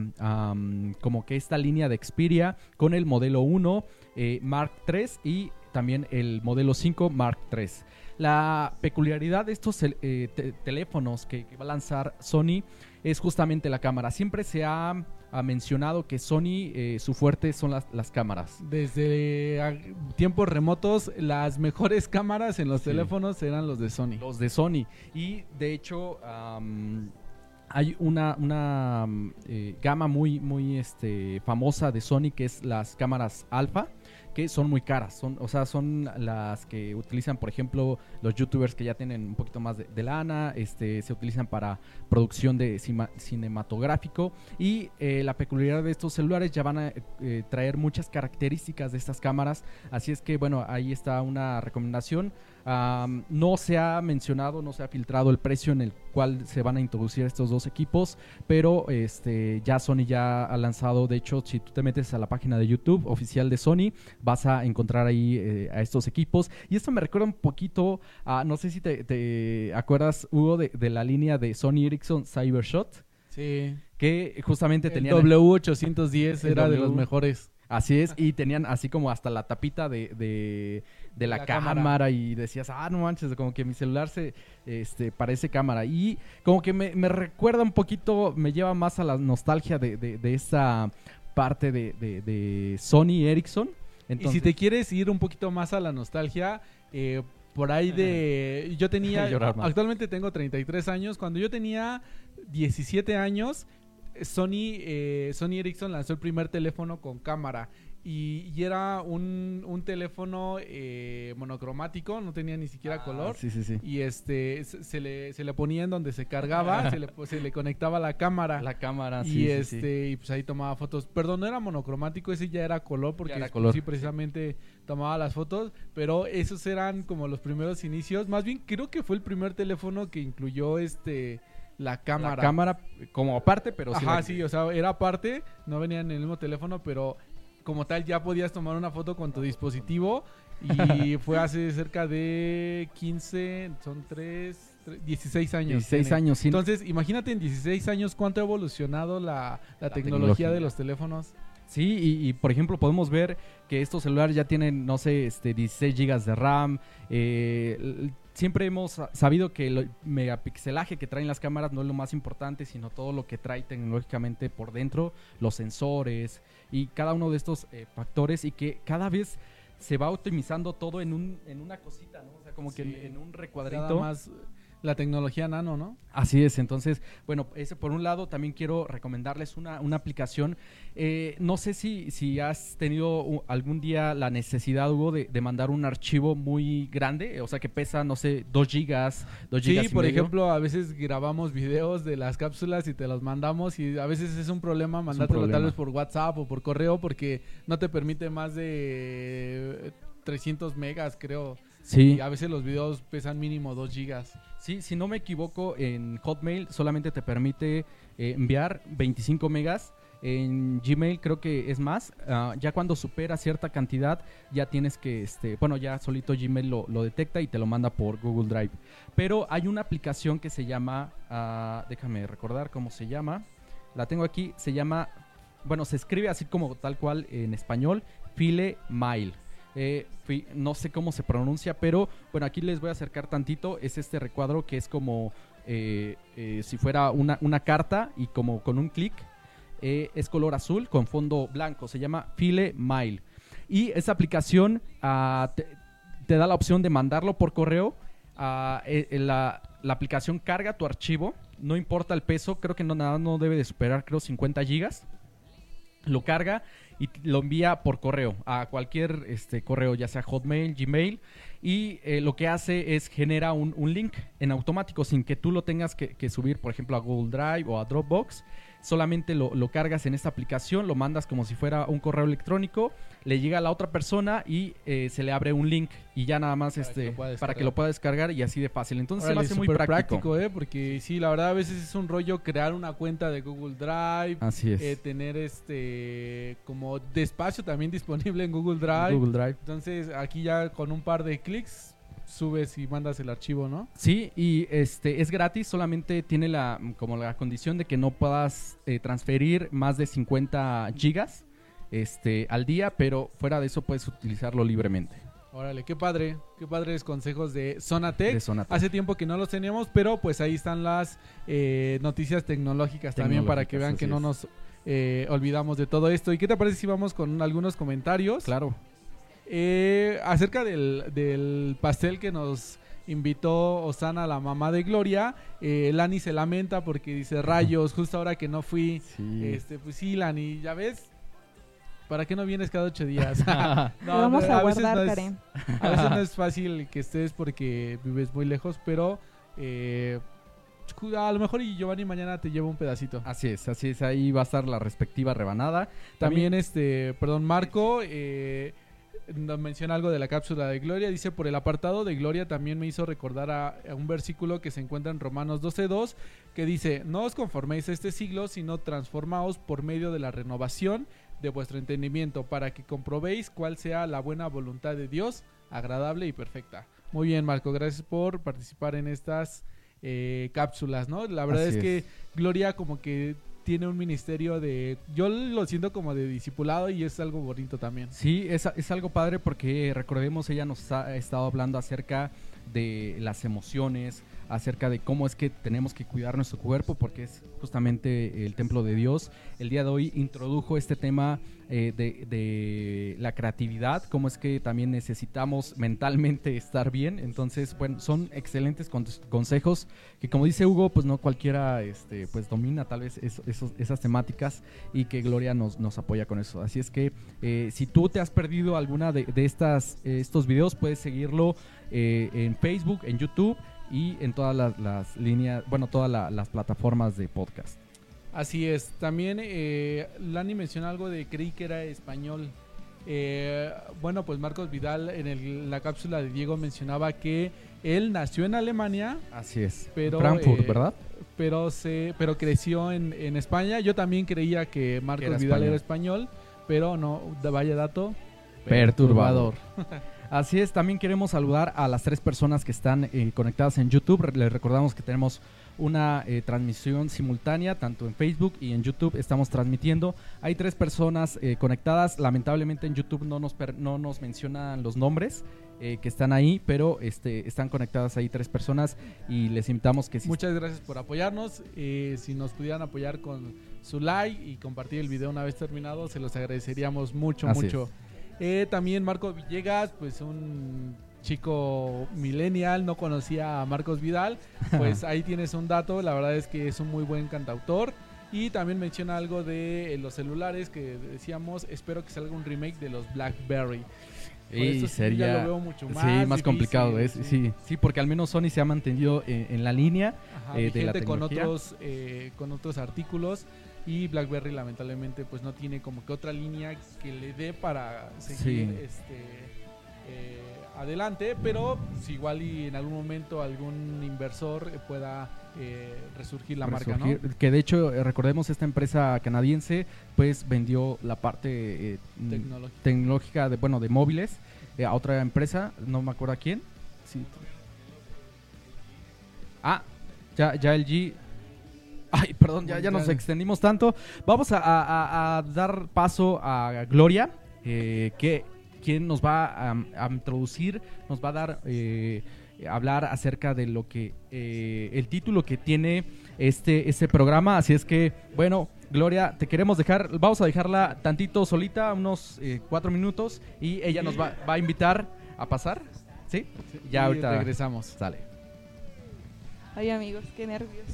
como que esta línea de Xperia con el modelo 1 eh, Mark III y también el modelo 5 Mark III. La peculiaridad de estos eh, teléfonos que, va a lanzar Sony es justamente la cámara. Siempre se ha, mencionado que Sony, eh, su fuerte son las, cámaras. Desde tiempos remotos, las mejores cámaras en los teléfonos eran los de Sony. Los de Sony. Y de hecho, hay una, una mm, eh, gama muy, muy este, famosa de Sony que es las cámaras alfa que son muy caras. Son, o sea, son las que utilizan, por ejemplo, los youtubers que ya tienen un poquito más de, lana, este, se utilizan para producción de cinematográfico y eh, la peculiaridad de estos celulares ya van a eh, traer muchas características de estas cámaras, así es que bueno, ahí está una recomendación no se ha mencionado, no se ha filtrado el precio en el cual se van a introducir estos dos equipos, pero este, ya Sony ya ha lanzado, de hecho, si tú te metes a la página de YouTube oficial de Sony, vas a encontrar ahí eh, a estos equipos. Y esto me recuerda un poquito a, no sé si te, acuerdas, Hugo, de, de, la línea de Sony Ericsson Cybershot. Sí. Que justamente tenía... W810 era de los mejores. Así es, y tenían así como hasta la tapita de, de, la, cámara. y decías, ah, no manches, como que mi celular se este, parece cámara. Y como que me, recuerda un poquito, me lleva más a la nostalgia de, de, esa parte de, Sony Ericsson. y si te quieres ir un poquito más a la nostalgia, eh, por ahí de... Yo tenía... actualmente tengo 33 años. Cuando yo tenía 17 años Sony, eh, Sony Ericsson lanzó el primer teléfono con cámara. Y, era un, teléfono eh, monocromático, no tenía ni siquiera ah, color. Sí, sí, sí. Y este se, le, se le ponía en donde se cargaba, se, le, se le conectaba la cámara. La cámara, y sí. este, y pues ahí tomaba fotos. Perdón, no era monocromático, ese ya era color, porque sí precisamente tomaba las fotos. Pero esos eran como los primeros inicios. Más bien, creo que fue el primer teléfono que incluyó este la cámara. La cámara como aparte, pero sí. Ajá, sí, o sea, era aparte, no venía en el mismo teléfono, pero como tal ya podías tomar una foto con tu dispositivo y fue hace cerca de 15, son 3, 16 años. 16 años, sí. Entonces, imagínate en 16 años cuánto ha evolucionado la, tecnología, de los teléfonos. Sí, y, por ejemplo podemos ver que estos celulares ya tienen, no sé, este 16 gigas de RAM, eh, siempre hemos sabido que el megapixelaje que traen las cámaras no es lo más importante, sino todo lo que trae tecnológicamente por dentro, los sensores y cada uno de estos eh, factores y que cada vez se va optimizando todo en, un, en una cosita, ¿no? O sea, como que en, un recuadrito. más la tecnología nano, ¿no? Así es, entonces, bueno, ese por un lado también quiero recomendarles una, una aplicación. Eh, no sé si, si has tenido algún día la necesidad, Hugo, de, de, mandar un archivo muy grande, o sea, que pesa, no sé, 2 gigas, 2 gigas. Sí, por ejemplo, a veces grabamos videos de las cápsulas y te los mandamos y a veces es un problema mandártelo tal vez por WhatsApp o por correo porque no te permite más de 300 megas, creo. Sí. Y a veces los videos pesan mínimo 2 gigas. Sí, si no me equivoco, en Hotmail solamente te permite eh, enviar 25 megas. En Gmail creo que es más. Ah, ya cuando supera cierta cantidad, ya tienes que, este, bueno, ya solito Gmail lo, detecta y te lo manda por Google Drive. Pero hay una aplicación que se llama, ah, déjame recordar cómo se llama. La tengo aquí, se llama, bueno, se escribe así como tal cual en español, File Mail. Eh, no sé cómo se pronuncia, pero bueno, aquí les voy a acercar tantito. Es este recuadro que es como eh, eh, si fuera una, carta y como con un clic. es color azul con fondo blanco. Se llama File Mail. Y esa aplicación ah, te, da la opción de mandarlo por correo. Ah, la, la, aplicación carga tu archivo. No importa el peso. Creo que no, nada no debe de superar, creo, 50 gigas. Lo carga y lo envía por correo a cualquier este, correo, ya sea Hotmail, Gmail, y eh, lo que hace es genera un, link en automático sin que tú lo tengas que, subir, por ejemplo, a Google Drive o a Dropbox solamente lo, cargas en esta aplicación, lo mandas como si fuera un correo electrónico, le llega a la otra persona y eh, se le abre un link y ya nada más para este que para que lo pueda descargar y así de fácil. Entonces se me hace muy práctico. ¿eh? Porque sí, la verdad a veces es un rollo crear una cuenta de Google Drive, así es. Eh, tener este como despacio también disponible en Google Drive. Google Drive. Entonces aquí ya con un par de clics subes y mandas el archivo, ¿no? Sí, y este es gratis, solamente tiene la como la condición de que no puedas eh, transferir más de 50 gigas este al día, pero fuera de eso puedes utilizarlo libremente. Órale, qué padre, qué padres consejos de Zonatec. Hace tiempo que no los teníamos, pero pues ahí están las eh, noticias tecnológicas, también para que vean que no nos eh, olvidamos de todo esto. ¿Y qué te parece si vamos con algunos comentarios? Claro. Eh, acerca del, pastel que nos invitó Osana, la mamá de Gloria, eh, Lani se lamenta porque dice rayos, justo ahora que no fui, este, pues sí, Lani, ya ves, ¿para qué no vienes cada ocho días? Lo vamos no, a, veces guardar, no es- Karen. A veces no es fácil que estés porque vives muy lejos, pero eh, a lo mejor y Giovanni mañana te lleva un pedacito. Así es, así es, ahí va a estar la respectiva rebanada. También, este, perdón, Marco eh, nos menciona algo de la cápsula de Gloria. Dice, por el apartado de Gloria también me hizo recordar a, a un versículo que se encuentra en Romanos 12.2, que dice, no os conforméis a este siglo, sino transformaos por medio de la renovación de vuestro entendimiento, para que comprobéis cuál sea la buena voluntad de Dios, agradable y perfecta. Muy bien, Marco, gracias por participar en estas eh, cápsulas, ¿no? La verdad es que. Gloria como que tiene un ministerio de... Yo lo siento como de discipulado y es algo bonito también. Sí, es, es algo padre porque recordemos, ella nos ha estado hablando acerca de las emociones, acerca de cómo es que tenemos que cuidar nuestro cuerpo porque es justamente el templo de Dios. El día de hoy introdujo este tema eh, de, la creatividad, cómo es que también necesitamos mentalmente estar bien. Entonces, bueno, son excelentes con- consejos que como dice Hugo, pues no cualquiera este, pues domina tal vez esas temáticas y que Gloria nos, apoya con eso. Así es que eh, si tú te has perdido alguna de, estas, eh, estos videos, puedes seguirlo en Facebook, en YouTube y en todas las, las líneas, bueno, todas la- las plataformas de podcast. Así es. También eh, Lani menciona algo de creí que era español. Eh, bueno, pues Marcos Vidal en el- la cápsula de Diego mencionaba que él nació en Alemania, Así es. Pero, Frankfurt, eh, ¿verdad? pero se pero creció en, en España. Yo también creía que Marcos era Vidal era español. pero no, vaya dato. Perturbador. Así es, también queremos saludar a las tres personas que están eh, conectadas en YouTube. Les recordamos que tenemos una eh, transmisión simultánea, tanto en Facebook y en YouTube estamos transmitiendo. Hay tres personas eh, conectadas. Lamentablemente en YouTube no nos, per- no nos mencionan los nombres eh, que están ahí, pero este, están conectadas ahí tres personas y les invitamos que si Muchas gracias por apoyarnos. Eh, si nos pudieran apoyar con su like y compartir el video una vez terminado, se los agradeceríamos mucho, Así mucho. Eh, también Marco Villegas, pues un chico millennial, no conocía a Marcos Vidal. Pues ahí tienes un dato, la verdad es que es un muy buen cantautor. Y también menciona algo de eh, los celulares que decíamos, espero que salga un remake de los BlackBerry. Y sí, sería ya lo veo mucho más sí, más difícil, complicado, es, sí. sí, porque al menos Sony se ha mantenido en, en la línea. Ajá, eh, de la vigente con tecnología. otros eh, con otros artículos y BlackBerry lamentablemente pues no tiene como que otra línea que le dé para seguir Sí. este eh, adelante pero si igual y en algún momento algún inversor pueda eh, resurgir la marca ¿no? Que de hecho, eh, recordemos, esta empresa canadiense pues vendió la parte eh, mm, Tecnológica. tecnológica de, bueno, de móviles a otra empresa, no me acuerdo a quién. Sí. Ah, ya, ya el G... Ay, perdón, ya, ya nos Ya. extendimos tanto. Vamos a, a- a- a dar paso a Gloria, eh, que quien nos va a, a introducir, nos va a dar, eh, hablar acerca de lo que, eh, el título que tiene este, este programa. Así es que, bueno, Gloria, te queremos dejar, vamos a dejarla tantito solita, unos eh, cuatro minutos, y ella nos va, va a invitar a pasar. ¿Sí? Ya Y ahorita regresamos sale. Ay amigos, qué nervios.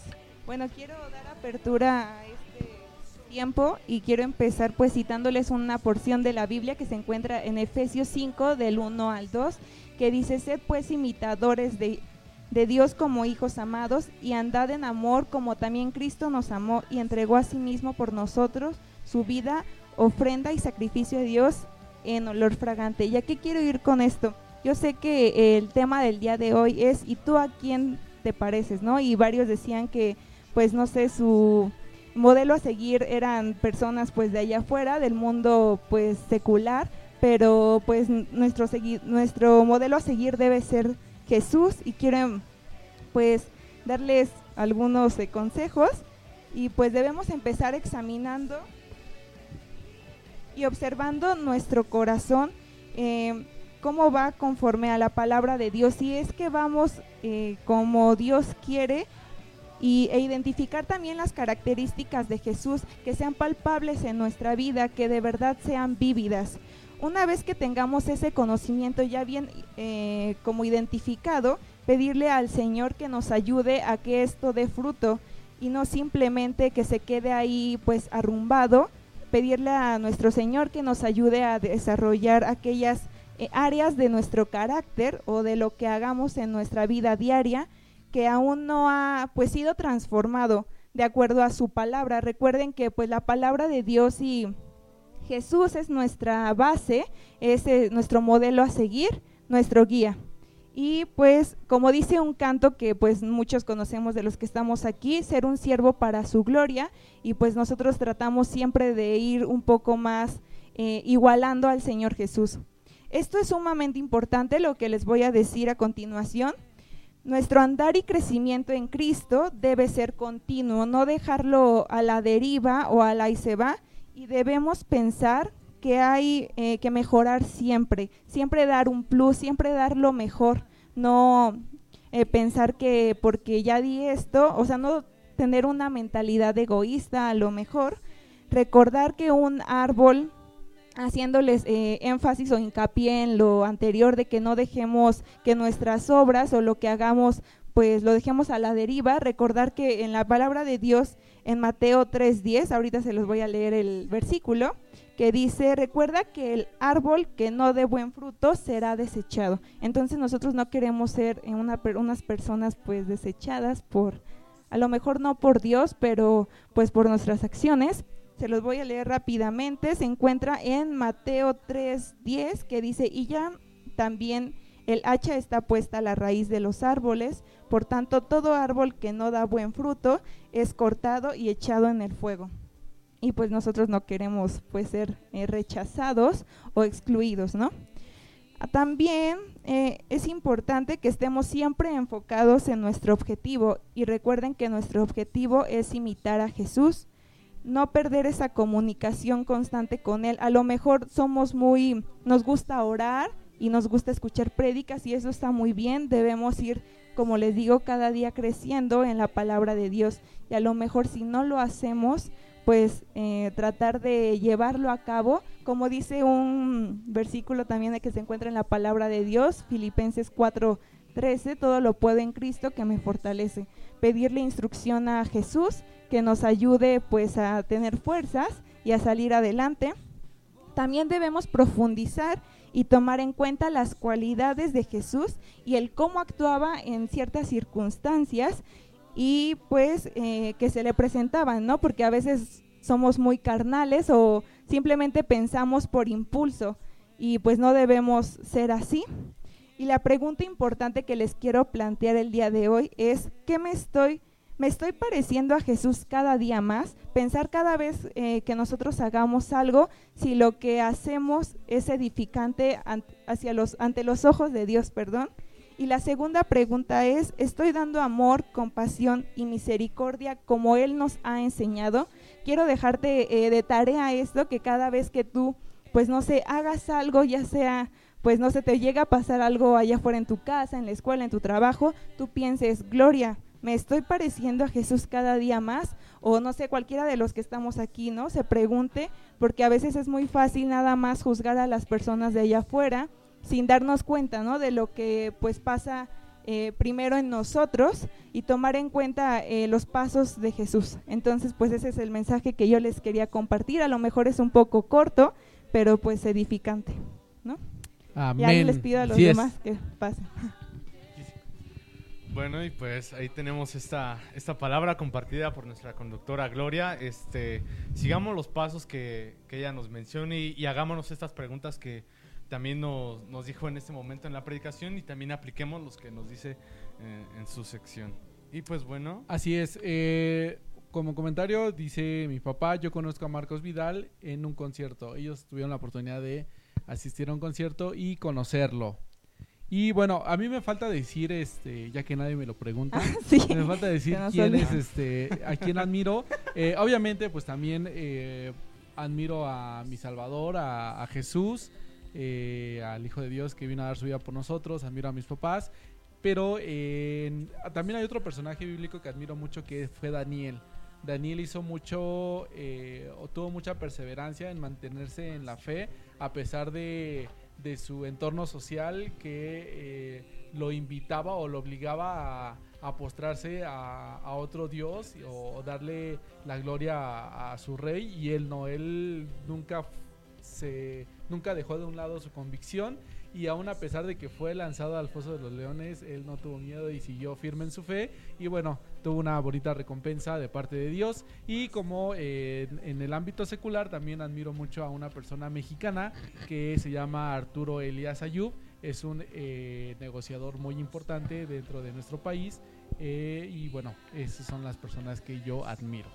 Bueno, quiero dar apertura a este tiempo y quiero empezar pues citándoles una porción de la Biblia que se encuentra en Efesios 5 del 1 al 2, que dice, sed pues imitadores de, de Dios como hijos amados y andad en amor como también Cristo nos amó y entregó a sí mismo por nosotros su vida, ofrenda y sacrificio a Dios en olor fragante. ¿Y a qué quiero ir con esto? Yo sé que el tema del día de hoy es ¿y tú a quién te pareces? ¿no? Y varios decían que, pues no sé, su modelo a seguir eran personas pues de allá afuera, del mundo pues secular, pero pues nuestro, nuestro modelo a seguir debe ser Jesús y quiero pues darles algunos eh, consejos y pues debemos empezar examinando y observando nuestro corazón, eh, cómo va conforme a la palabra de Dios, si es que vamos eh, como Dios quiere y, e identificar también las características de Jesús que sean palpables en nuestra vida, que de verdad sean vívidas. Una vez que tengamos ese conocimiento ya bien eh, como identificado, pedirle al Señor que nos ayude a que esto dé fruto y no simplemente que se quede ahí pues arrumbado, pedirle a nuestro Señor que nos ayude a desarrollar aquellas eh, áreas de nuestro carácter o de lo que hagamos en nuestra vida diaria que aún no ha pues sido transformado de acuerdo a su palabra. Recuerden que pues la palabra de Dios y Jesús es nuestra base, es eh, nuestro modelo a seguir, nuestro guía. Y pues como dice un canto que pues muchos conocemos de los que estamos aquí, ser un siervo para su gloria y pues nosotros tratamos siempre de ir un poco más eh, igualando al Señor Jesús. Esto es sumamente importante lo que les voy a decir a continuación. Nuestro andar y crecimiento en Cristo debe ser continuo, no dejarlo a la deriva o a la y se va, y debemos pensar que hay eh, que mejorar siempre, siempre dar un plus, siempre dar lo mejor, no eh, pensar que porque ya di esto, o sea, no tener una mentalidad egoísta a lo mejor, recordar que un árbol haciéndoles eh, énfasis o hincapié en lo anterior de que no dejemos que nuestras obras o lo que hagamos pues lo dejemos a la deriva, recordar que en la palabra de Dios en Mateo 3:10, ahorita se los voy a leer el versículo, que dice, recuerda que el árbol que no dé buen fruto será desechado. Entonces nosotros no queremos ser una, unas personas pues desechadas por, a lo mejor no por Dios, pero pues por nuestras acciones se los voy a leer rápidamente, se encuentra en Mateo 3:10 que dice, y ya también el hacha está puesta a la raíz de los árboles, por tanto todo árbol que no da buen fruto es cortado y echado en el fuego. Y pues nosotros no queremos pues ser eh, rechazados o excluidos, ¿no? También eh, es importante que estemos siempre enfocados en nuestro objetivo y recuerden que nuestro objetivo es imitar a Jesús no perder esa comunicación constante con Él. A lo mejor somos muy, nos gusta orar y nos gusta escuchar prédicas y eso está muy bien. Debemos ir, como les digo, cada día creciendo en la palabra de Dios. Y a lo mejor si no lo hacemos, pues eh, tratar de llevarlo a cabo, como dice un versículo también de que se encuentra en la palabra de Dios, Filipenses 4:13, todo lo puedo en Cristo que me fortalece. Pedirle instrucción a Jesús que nos ayude pues a tener fuerzas y a salir adelante. También debemos profundizar y tomar en cuenta las cualidades de Jesús y el cómo actuaba en ciertas circunstancias y pues eh, que se le presentaban, ¿no? Porque a veces somos muy carnales o simplemente pensamos por impulso y pues no debemos ser así. Y la pregunta importante que les quiero plantear el día de hoy es, ¿qué me estoy me estoy pareciendo a Jesús cada día más, pensar cada vez eh, que nosotros hagamos algo, si lo que hacemos es edificante hacia los, ante los ojos de Dios, perdón. Y la segunda pregunta es, ¿estoy dando amor, compasión y misericordia como Él nos ha enseñado? Quiero dejarte eh, de tarea esto, que cada vez que tú, pues no sé, hagas algo, ya sea pues no se te llega a pasar algo allá afuera en tu casa, en la escuela, en tu trabajo, tú pienses, Gloria, me estoy pareciendo a Jesús cada día más o no sé, cualquiera de los que estamos aquí, ¿no? Se pregunte, porque a veces es muy fácil nada más juzgar a las personas de allá afuera sin darnos cuenta, ¿no? De lo que pues pasa eh, primero en nosotros y tomar en cuenta eh, los pasos de Jesús. Entonces, pues ese es el mensaje que yo les quería compartir. A lo mejor es un poco corto, pero pues edificante, ¿no? Amén. Y ahí les pido a los demás que pasen. Bueno, y pues ahí tenemos esta, esta palabra compartida por nuestra conductora Gloria. Este, sigamos los pasos que, que ella nos menciona y, hagámonos estas preguntas que también nos, nos, dijo en este momento en la predicación y también apliquemos los que nos dice eh, en su sección. Y pues bueno. Así es. Eh, como comentario, dice mi papá, yo conozco a Marcos Vidal en un concierto. Ellos tuvieron la oportunidad de asistir a un concierto y conocerlo. Y bueno, a mí me falta decir, este, ya que nadie me lo pregunta, me falta decir quién es, este, a quién admiro. Eh, obviamente, pues también eh, admiro a mi Salvador, a, Jesús, eh, al Hijo de Dios que vino a dar su vida por nosotros, admiro a mis papás, pero también hay otro personaje bíblico que admiro mucho que fue Daniel. Daniel hizo mucho, o tuvo mucha perseverancia en mantenerse en la fe, a pesar de de su entorno social que eh, lo invitaba o lo obligaba a, postrarse a, otro dios o darle la gloria a, a su rey y él no, él nunca se nunca dejó de un lado su convicción y aún a pesar de que fue lanzado al foso de los leones, él no tuvo miedo y siguió firme en su fe y bueno, tuvo una bonita recompensa de parte de Dios. Y como eh, en el ámbito secular también admiro mucho a una persona mexicana que se llama Arturo Elías Ayub, es un eh, negociador muy importante dentro de nuestro país eh, y bueno, esas son las personas que yo admiro.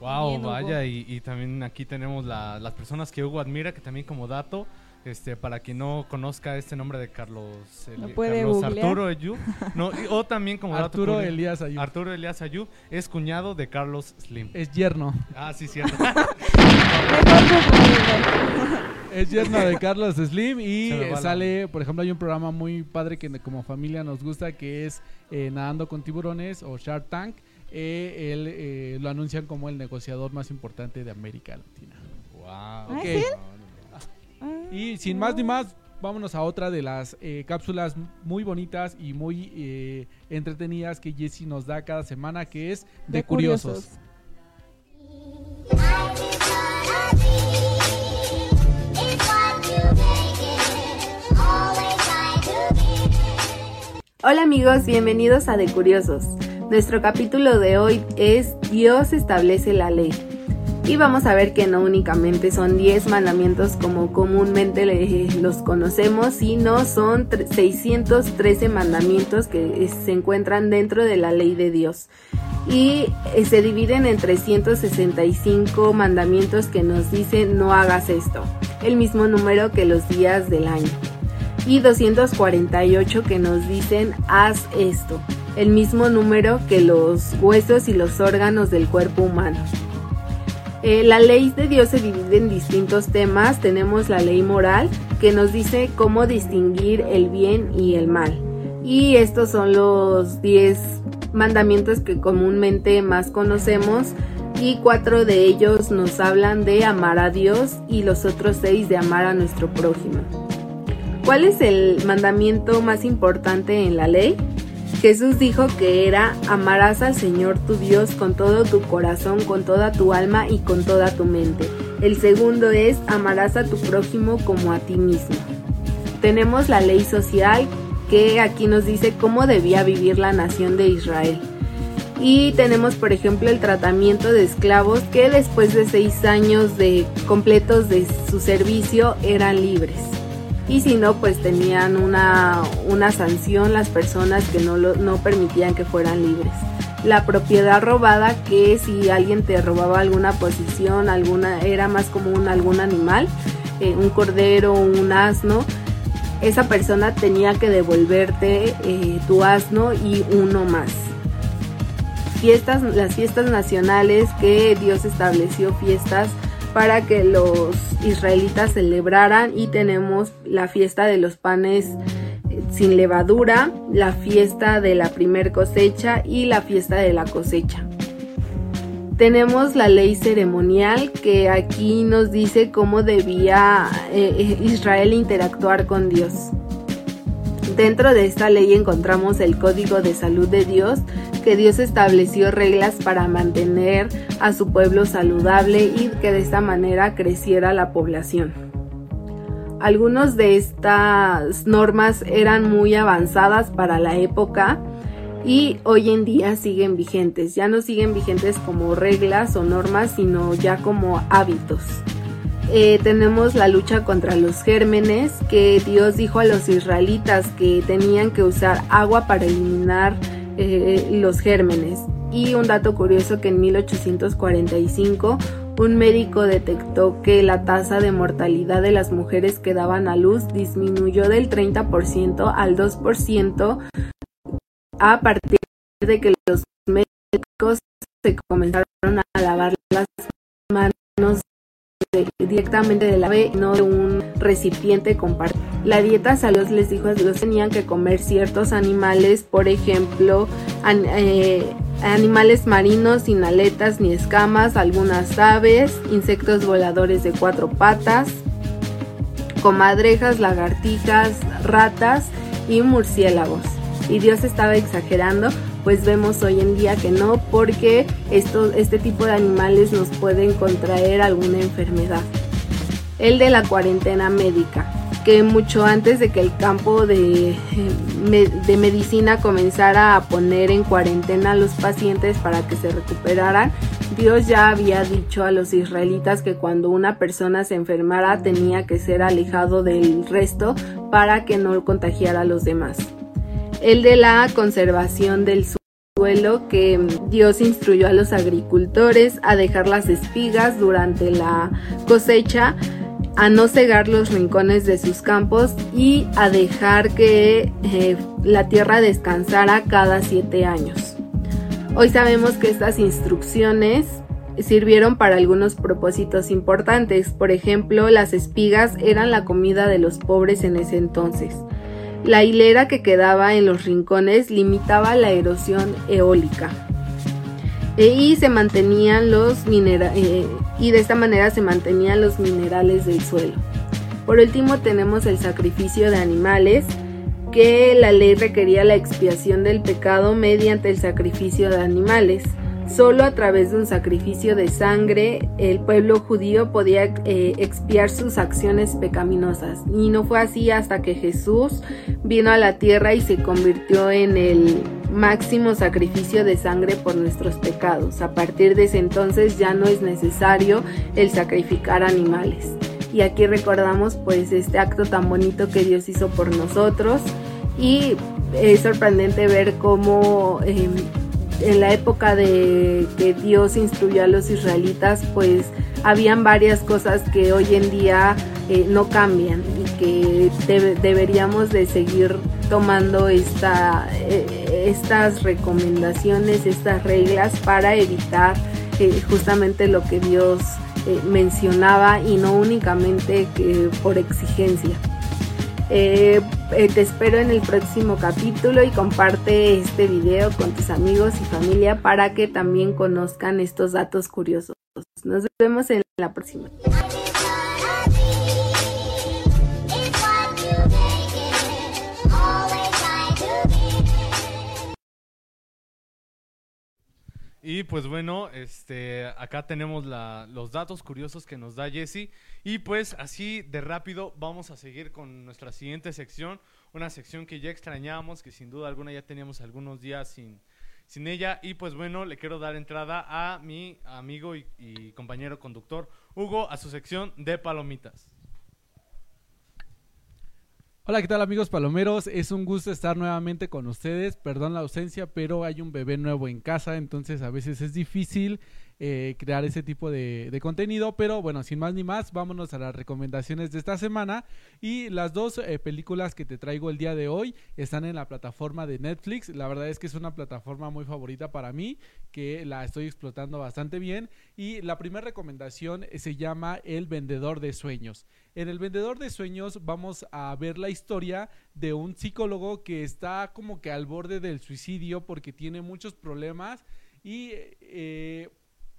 Wow, Bien, vaya, y, y también aquí tenemos la- las personas que Hugo admira, que también como dato, este, para quien no conozca este nombre de Carlos, Lo Eli- puede Carlos. Arturo Ayub, no, y- o también como dato Arturo curioso, Elías Ayub Arturo Elías Ayub es cuñado de Carlos Slim. es yerno. Ah, sí, cierto. Es yerno de Carlos Slim y sale, por ejemplo, hay un programa muy padre que como familia nos gusta que es eh, Nadando con tiburones o Shark Tank. Eh, él eh, lo anuncian como el negociador más importante de América Latina. wow. ¿Ah, Ok. ¿es Ah, Y sin más ni más, vámonos a otra de las eh, cápsulas muy bonitas y muy eh, entretenidas que Jesse nos da cada semana, que es de, curiosos. Hola amigos, bienvenidos a De Curiosos. Nuestro capítulo de hoy es Dios establece la ley. Y vamos a ver que no únicamente son 10 mandamientos como comúnmente los conocemos, sino son tre- 613 mandamientos que eh, se encuentran dentro de la ley de Dios. Y eh, se dividen en 365 mandamientos que nos dicen no hagas esto, el mismo número que los días del año y 248 que nos dicen haz esto, el mismo número que los huesos y los órganos del cuerpo humano. Eh, la ley de Dios se divide en distintos temas. Tenemos la ley moral que nos dice cómo distinguir el bien y el mal. Y estos son los 10 mandamientos que comúnmente más conocemos y cuatro de ellos nos hablan de amar a Dios y los otros seis de amar a nuestro prójimo. ¿Cuál es el mandamiento más importante en la ley? Jesús dijo que era amarás al Señor tu Dios con todo tu corazón, con toda tu alma y con toda tu mente. El segundo es amarás a tu prójimo como a ti mismo. Tenemos la ley social que aquí nos dice cómo debía vivir la nación de Israel. Y tenemos, por ejemplo, el tratamiento de esclavos que después de seis años de completos de su servicio eran libres y si no pues tenían una, una sanción las personas que no, lo, no permitían que fueran libres. La propiedad robada que si alguien te robaba alguna posición, alguna era más común algún animal, eh, un cordero, un asno, esa persona tenía que devolverte eh, tu asno y uno más. Fiestas, las fiestas nacionales que Dios estableció fiestas para que los israelitas celebraran y tenemos la fiesta de los panes eh, sin levadura, la fiesta de la primer cosecha y la fiesta de la cosecha. Tenemos la ley ceremonial que aquí nos dice cómo debía eh, Israel interactuar con Dios. Dentro de esta ley encontramos el código de salud de Dios, que Dios estableció reglas para mantener a su pueblo saludable y que de esta manera creciera la población. Algunas de estas normas eran muy avanzadas para la época y hoy en día siguen vigentes. Ya no siguen vigentes como reglas o normas, sino ya como hábitos. Eh, tenemos la lucha contra los gérmenes, que Dios dijo a los israelitas que tenían que usar agua para eliminar eh, los gérmenes. Y un dato curioso que en 1845 un médico detectó que la tasa de mortalidad de las mujeres que daban a luz disminuyó del 30% al 2% a partir de que los médicos se comenzaron a lavar las de, directamente del ave, no de un recipiente compartido. La dieta salud les dijo a Dios tenían que comer ciertos animales, por ejemplo, eh, animales marinos sin aletas ni escamas, algunas aves, insectos voladores de cuatro patas, comadrejas, lagartijas, ratas y murciélagos. Y Dios estaba exagerando, pues vemos hoy en día que no, porque esto, este tipo de animales nos pueden contraer alguna enfermedad. El de la cuarentena médica, que mucho antes de que el campo de, de medicina comenzara a poner en cuarentena a los pacientes para que se recuperaran, Dios ya había dicho a los israelitas que cuando una persona se enfermara tenía que ser alejado del resto para que no contagiara a los demás. El de la conservación del suelo que Dios instruyó a los agricultores a dejar las espigas durante la cosecha, a no cegar los rincones de sus campos y a dejar que eh, la tierra descansara cada siete años. Hoy sabemos que estas instrucciones sirvieron para algunos propósitos importantes. Por ejemplo, las espigas eran la comida de los pobres en ese entonces. La hilera que quedaba en los rincones limitaba la erosión eólica. E, y se mantenían los eh, y de esta manera se mantenían los minerales del suelo. Por último tenemos el sacrificio de animales, que la ley requería la expiación del pecado mediante el sacrificio de animales. Solo a través de un sacrificio de sangre el pueblo judío podía eh, expiar sus acciones pecaminosas. Y no fue así hasta que Jesús vino a la tierra y se convirtió en el máximo sacrificio de sangre por nuestros pecados. A partir de ese entonces ya no es necesario el sacrificar animales. Y aquí recordamos pues este acto tan bonito que Dios hizo por nosotros y es sorprendente ver cómo em, en la época de que Dios instruyó a los israelitas pues habían varias cosas que hoy en día eh, no cambian y que deberíamos de seguir tomando esta, eh, estas recomendaciones, estas reglas para evitar eh, justamente lo que Dios mencionaba y no únicamente por exigencia. Eh, te espero en el próximo capítulo y comparte este video con tus amigos y familia para que también conozcan estos datos curiosos. Nos vemos en la próxima. Y pues bueno, este, acá tenemos la, los datos curiosos que nos da Jesse. Y pues así de rápido vamos a seguir con nuestra siguiente sección. Una sección que ya extrañábamos, que sin duda alguna ya teníamos algunos días sin, sin ella. Y pues bueno, le quiero dar entrada a mi amigo y, y compañero conductor, Hugo, a su sección de palomitas. Hola, ¿qué tal amigos palomeros? Es un gusto estar nuevamente con ustedes. Perdón la ausencia, pero hay un bebé nuevo en casa, entonces a veces es difícil eh, crear ese tipo de, contenido. Pero bueno, sin más ni más, vámonos a las recomendaciones de esta semana. Y las dos eh, películas que te traigo el día de hoy están en la plataforma de Netflix. La verdad es que es una plataforma muy favorita para mí, que la estoy explotando bastante bien. Y la primera recomendación se llama El Vendedor de Sueños. En El Vendedor de Sueños vamos a ver la historia de un psicólogo que está como que al borde del suicidio porque tiene muchos problemas y eh,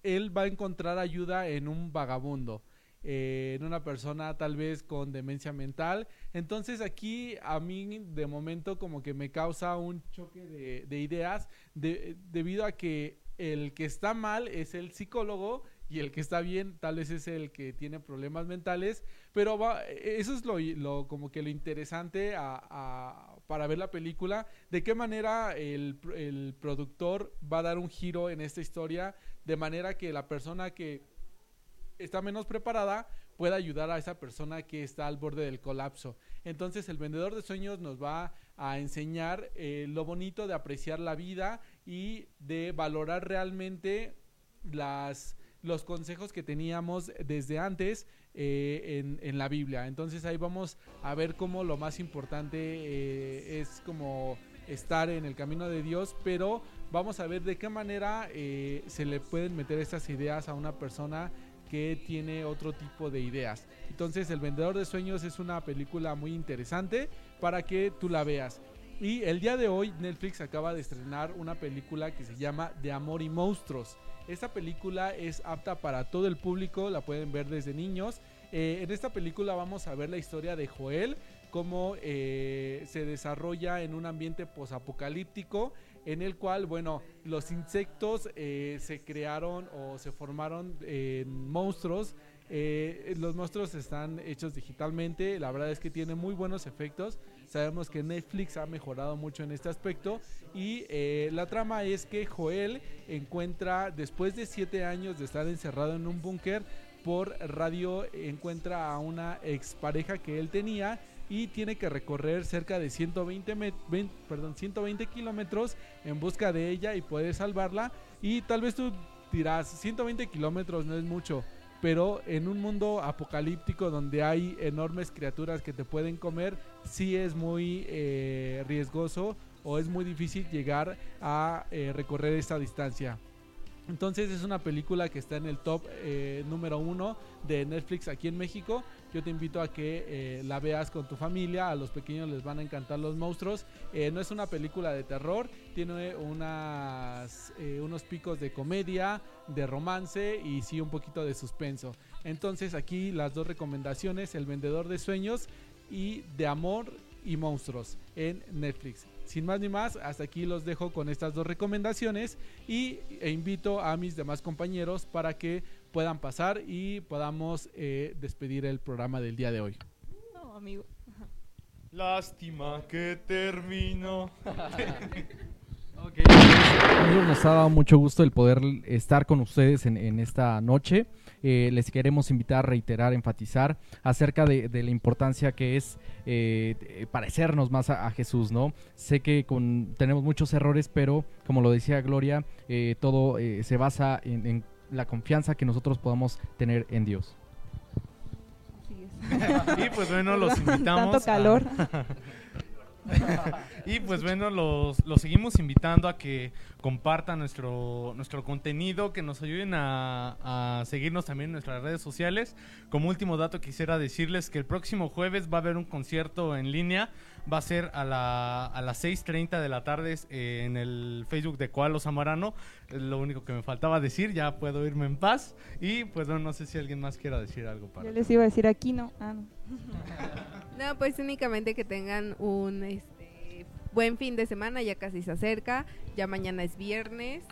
él va a encontrar ayuda en un vagabundo. Eh, en una persona tal vez con demencia mental. Entonces aquí a mí de momento como que me causa un choque de, de ideas de, debido a que el que está mal es el psicólogo y el que está bien tal vez es el que tiene problemas mentales, pero eso es lo, como que lo interesante para ver la película, de qué manera el, el productor va a dar un giro en esta historia, de manera que la persona que está menos preparada pueda ayudar a esa persona que está al borde del colapso. Entonces el vendedor de sueños nos va a enseñar eh, lo bonito de apreciar la vida y de valorar realmente las los consejos que teníamos desde antes eh, en, en, la Biblia. Entonces ahí vamos a ver cómo lo más importante eh, es como estar en el camino de Dios, pero vamos a ver de qué manera eh, se le pueden meter estas ideas a una persona que tiene otro tipo de ideas. Entonces El Vendedor de Sueños es una película muy interesante para que tú la veas. Y el día de hoy Netflix acaba de estrenar una película que se llama De Amor y Monstruos. Esta película es apta para todo el público, la pueden ver desde niños. Eh, en esta película vamos a ver la historia de Joel, cómo eh, se desarrolla en un ambiente posapocalíptico en el cual, bueno, los insectos eh, se crearon o se formaron en monstruos. Eh, los monstruos están hechos digitalmente, la verdad es que tiene muy buenos efectos. Sabemos que Netflix ha mejorado mucho en este aspecto y eh, la trama es que Joel encuentra, después de siete años de estar encerrado en un búnker, por radio encuentra a una expareja que él tenía y tiene que recorrer cerca de 120, met- ven- perdón, 120 kilómetros en busca de ella y poder salvarla. Y tal vez tú dirás, 120 kilómetros no es mucho, pero en un mundo apocalíptico donde hay enormes criaturas que te pueden comer, sí es muy eh, riesgoso o es muy difícil llegar a eh, recorrer esta distancia. Entonces es una película que está en el top eh, número uno de Netflix aquí en México. Yo te invito a que eh, la veas con tu familia. A los pequeños les van a encantar los monstruos. Eh, no es una película de terror. Tiene unos picos de comedia, de romance y sí un poquito de suspenso. Entonces aquí las dos recomendaciones. El vendedor de sueños y de amor y monstruos en Netflix. Sin más ni más, hasta aquí los dejo con estas dos recomendaciones y e invito a mis demás compañeros para que puedan pasar y podamos eh, despedir el programa del día de hoy. No, amigo. Lástima que terminó. Ok, pues, amigos, nos ha dado mucho gusto el poder estar con ustedes en, en esta noche. Eh, les queremos invitar, reiterar, enfatizar acerca de, de la importancia que es eh, parecernos más a, a Jesús, ¿no? Sé que con, tenemos muchos errores, pero como lo decía Gloria, eh, todo eh, se basa en, en la confianza que nosotros podamos tener en Dios. Y pues bueno, los invitamos. Tanto a- calor. y pues bueno, los, los seguimos invitando a que compartan nuestro, nuestro contenido, que nos ayuden a, a seguirnos también en nuestras redes sociales. Como último dato quisiera decirles que el próximo jueves va a haber un concierto en línea. Va a ser a, la, a las 6.30 de la tarde eh, en el Facebook de Koalo Zamorano. Es lo único que me faltaba decir, ya puedo irme en paz. Y pues bueno, no sé si alguien más quiera decir algo para... Yo les iba a decir aquí no. Ah, no. No, pues únicamente que tengan un este, buen fin de semana, ya casi se acerca, ya mañana es viernes,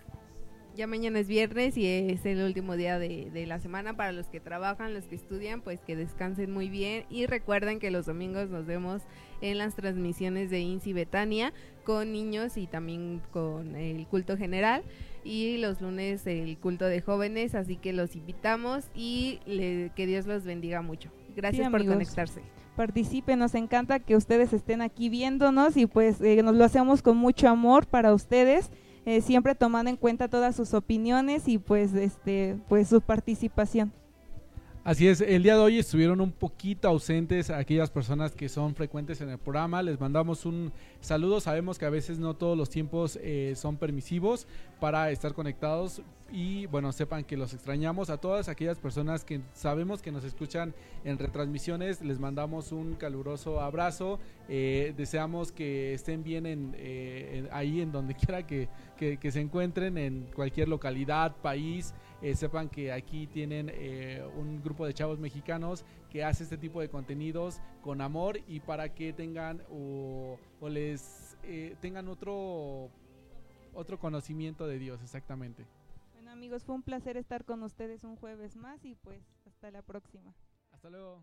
ya mañana es viernes y es el último día de, de la semana para los que trabajan, los que estudian, pues que descansen muy bien y recuerden que los domingos nos vemos en las transmisiones de Inci Betania con niños y también con el culto general y los lunes el culto de jóvenes, así que los invitamos y le- que Dios los bendiga mucho. Gracias por amigos. conectarse. Participen, nos encanta que ustedes estén aquí viéndonos y pues eh, nos lo hacemos con mucho amor para ustedes, eh, siempre tomando en cuenta todas sus opiniones y pues este pues su participación. Así es, el día de hoy estuvieron un poquito ausentes aquellas personas que son frecuentes en el programa. Les mandamos un saludo. Sabemos que a veces no todos los tiempos eh, son permisivos para estar conectados. Y bueno, sepan que los extrañamos. A todas aquellas personas que sabemos que nos escuchan en retransmisiones, les mandamos un caluroso abrazo. Eh, deseamos que estén bien en, eh, ahí en donde quiera que- que se encuentren, en cualquier localidad, país. Eh, sepan que aquí tienen eh, un grupo de chavos mexicanos que hace este tipo de contenidos con amor y para que tengan o, o les eh, tengan otro otro conocimiento de Dios exactamente. Bueno amigos, fue un placer estar con ustedes un jueves más y pues hasta la próxima. Hasta luego.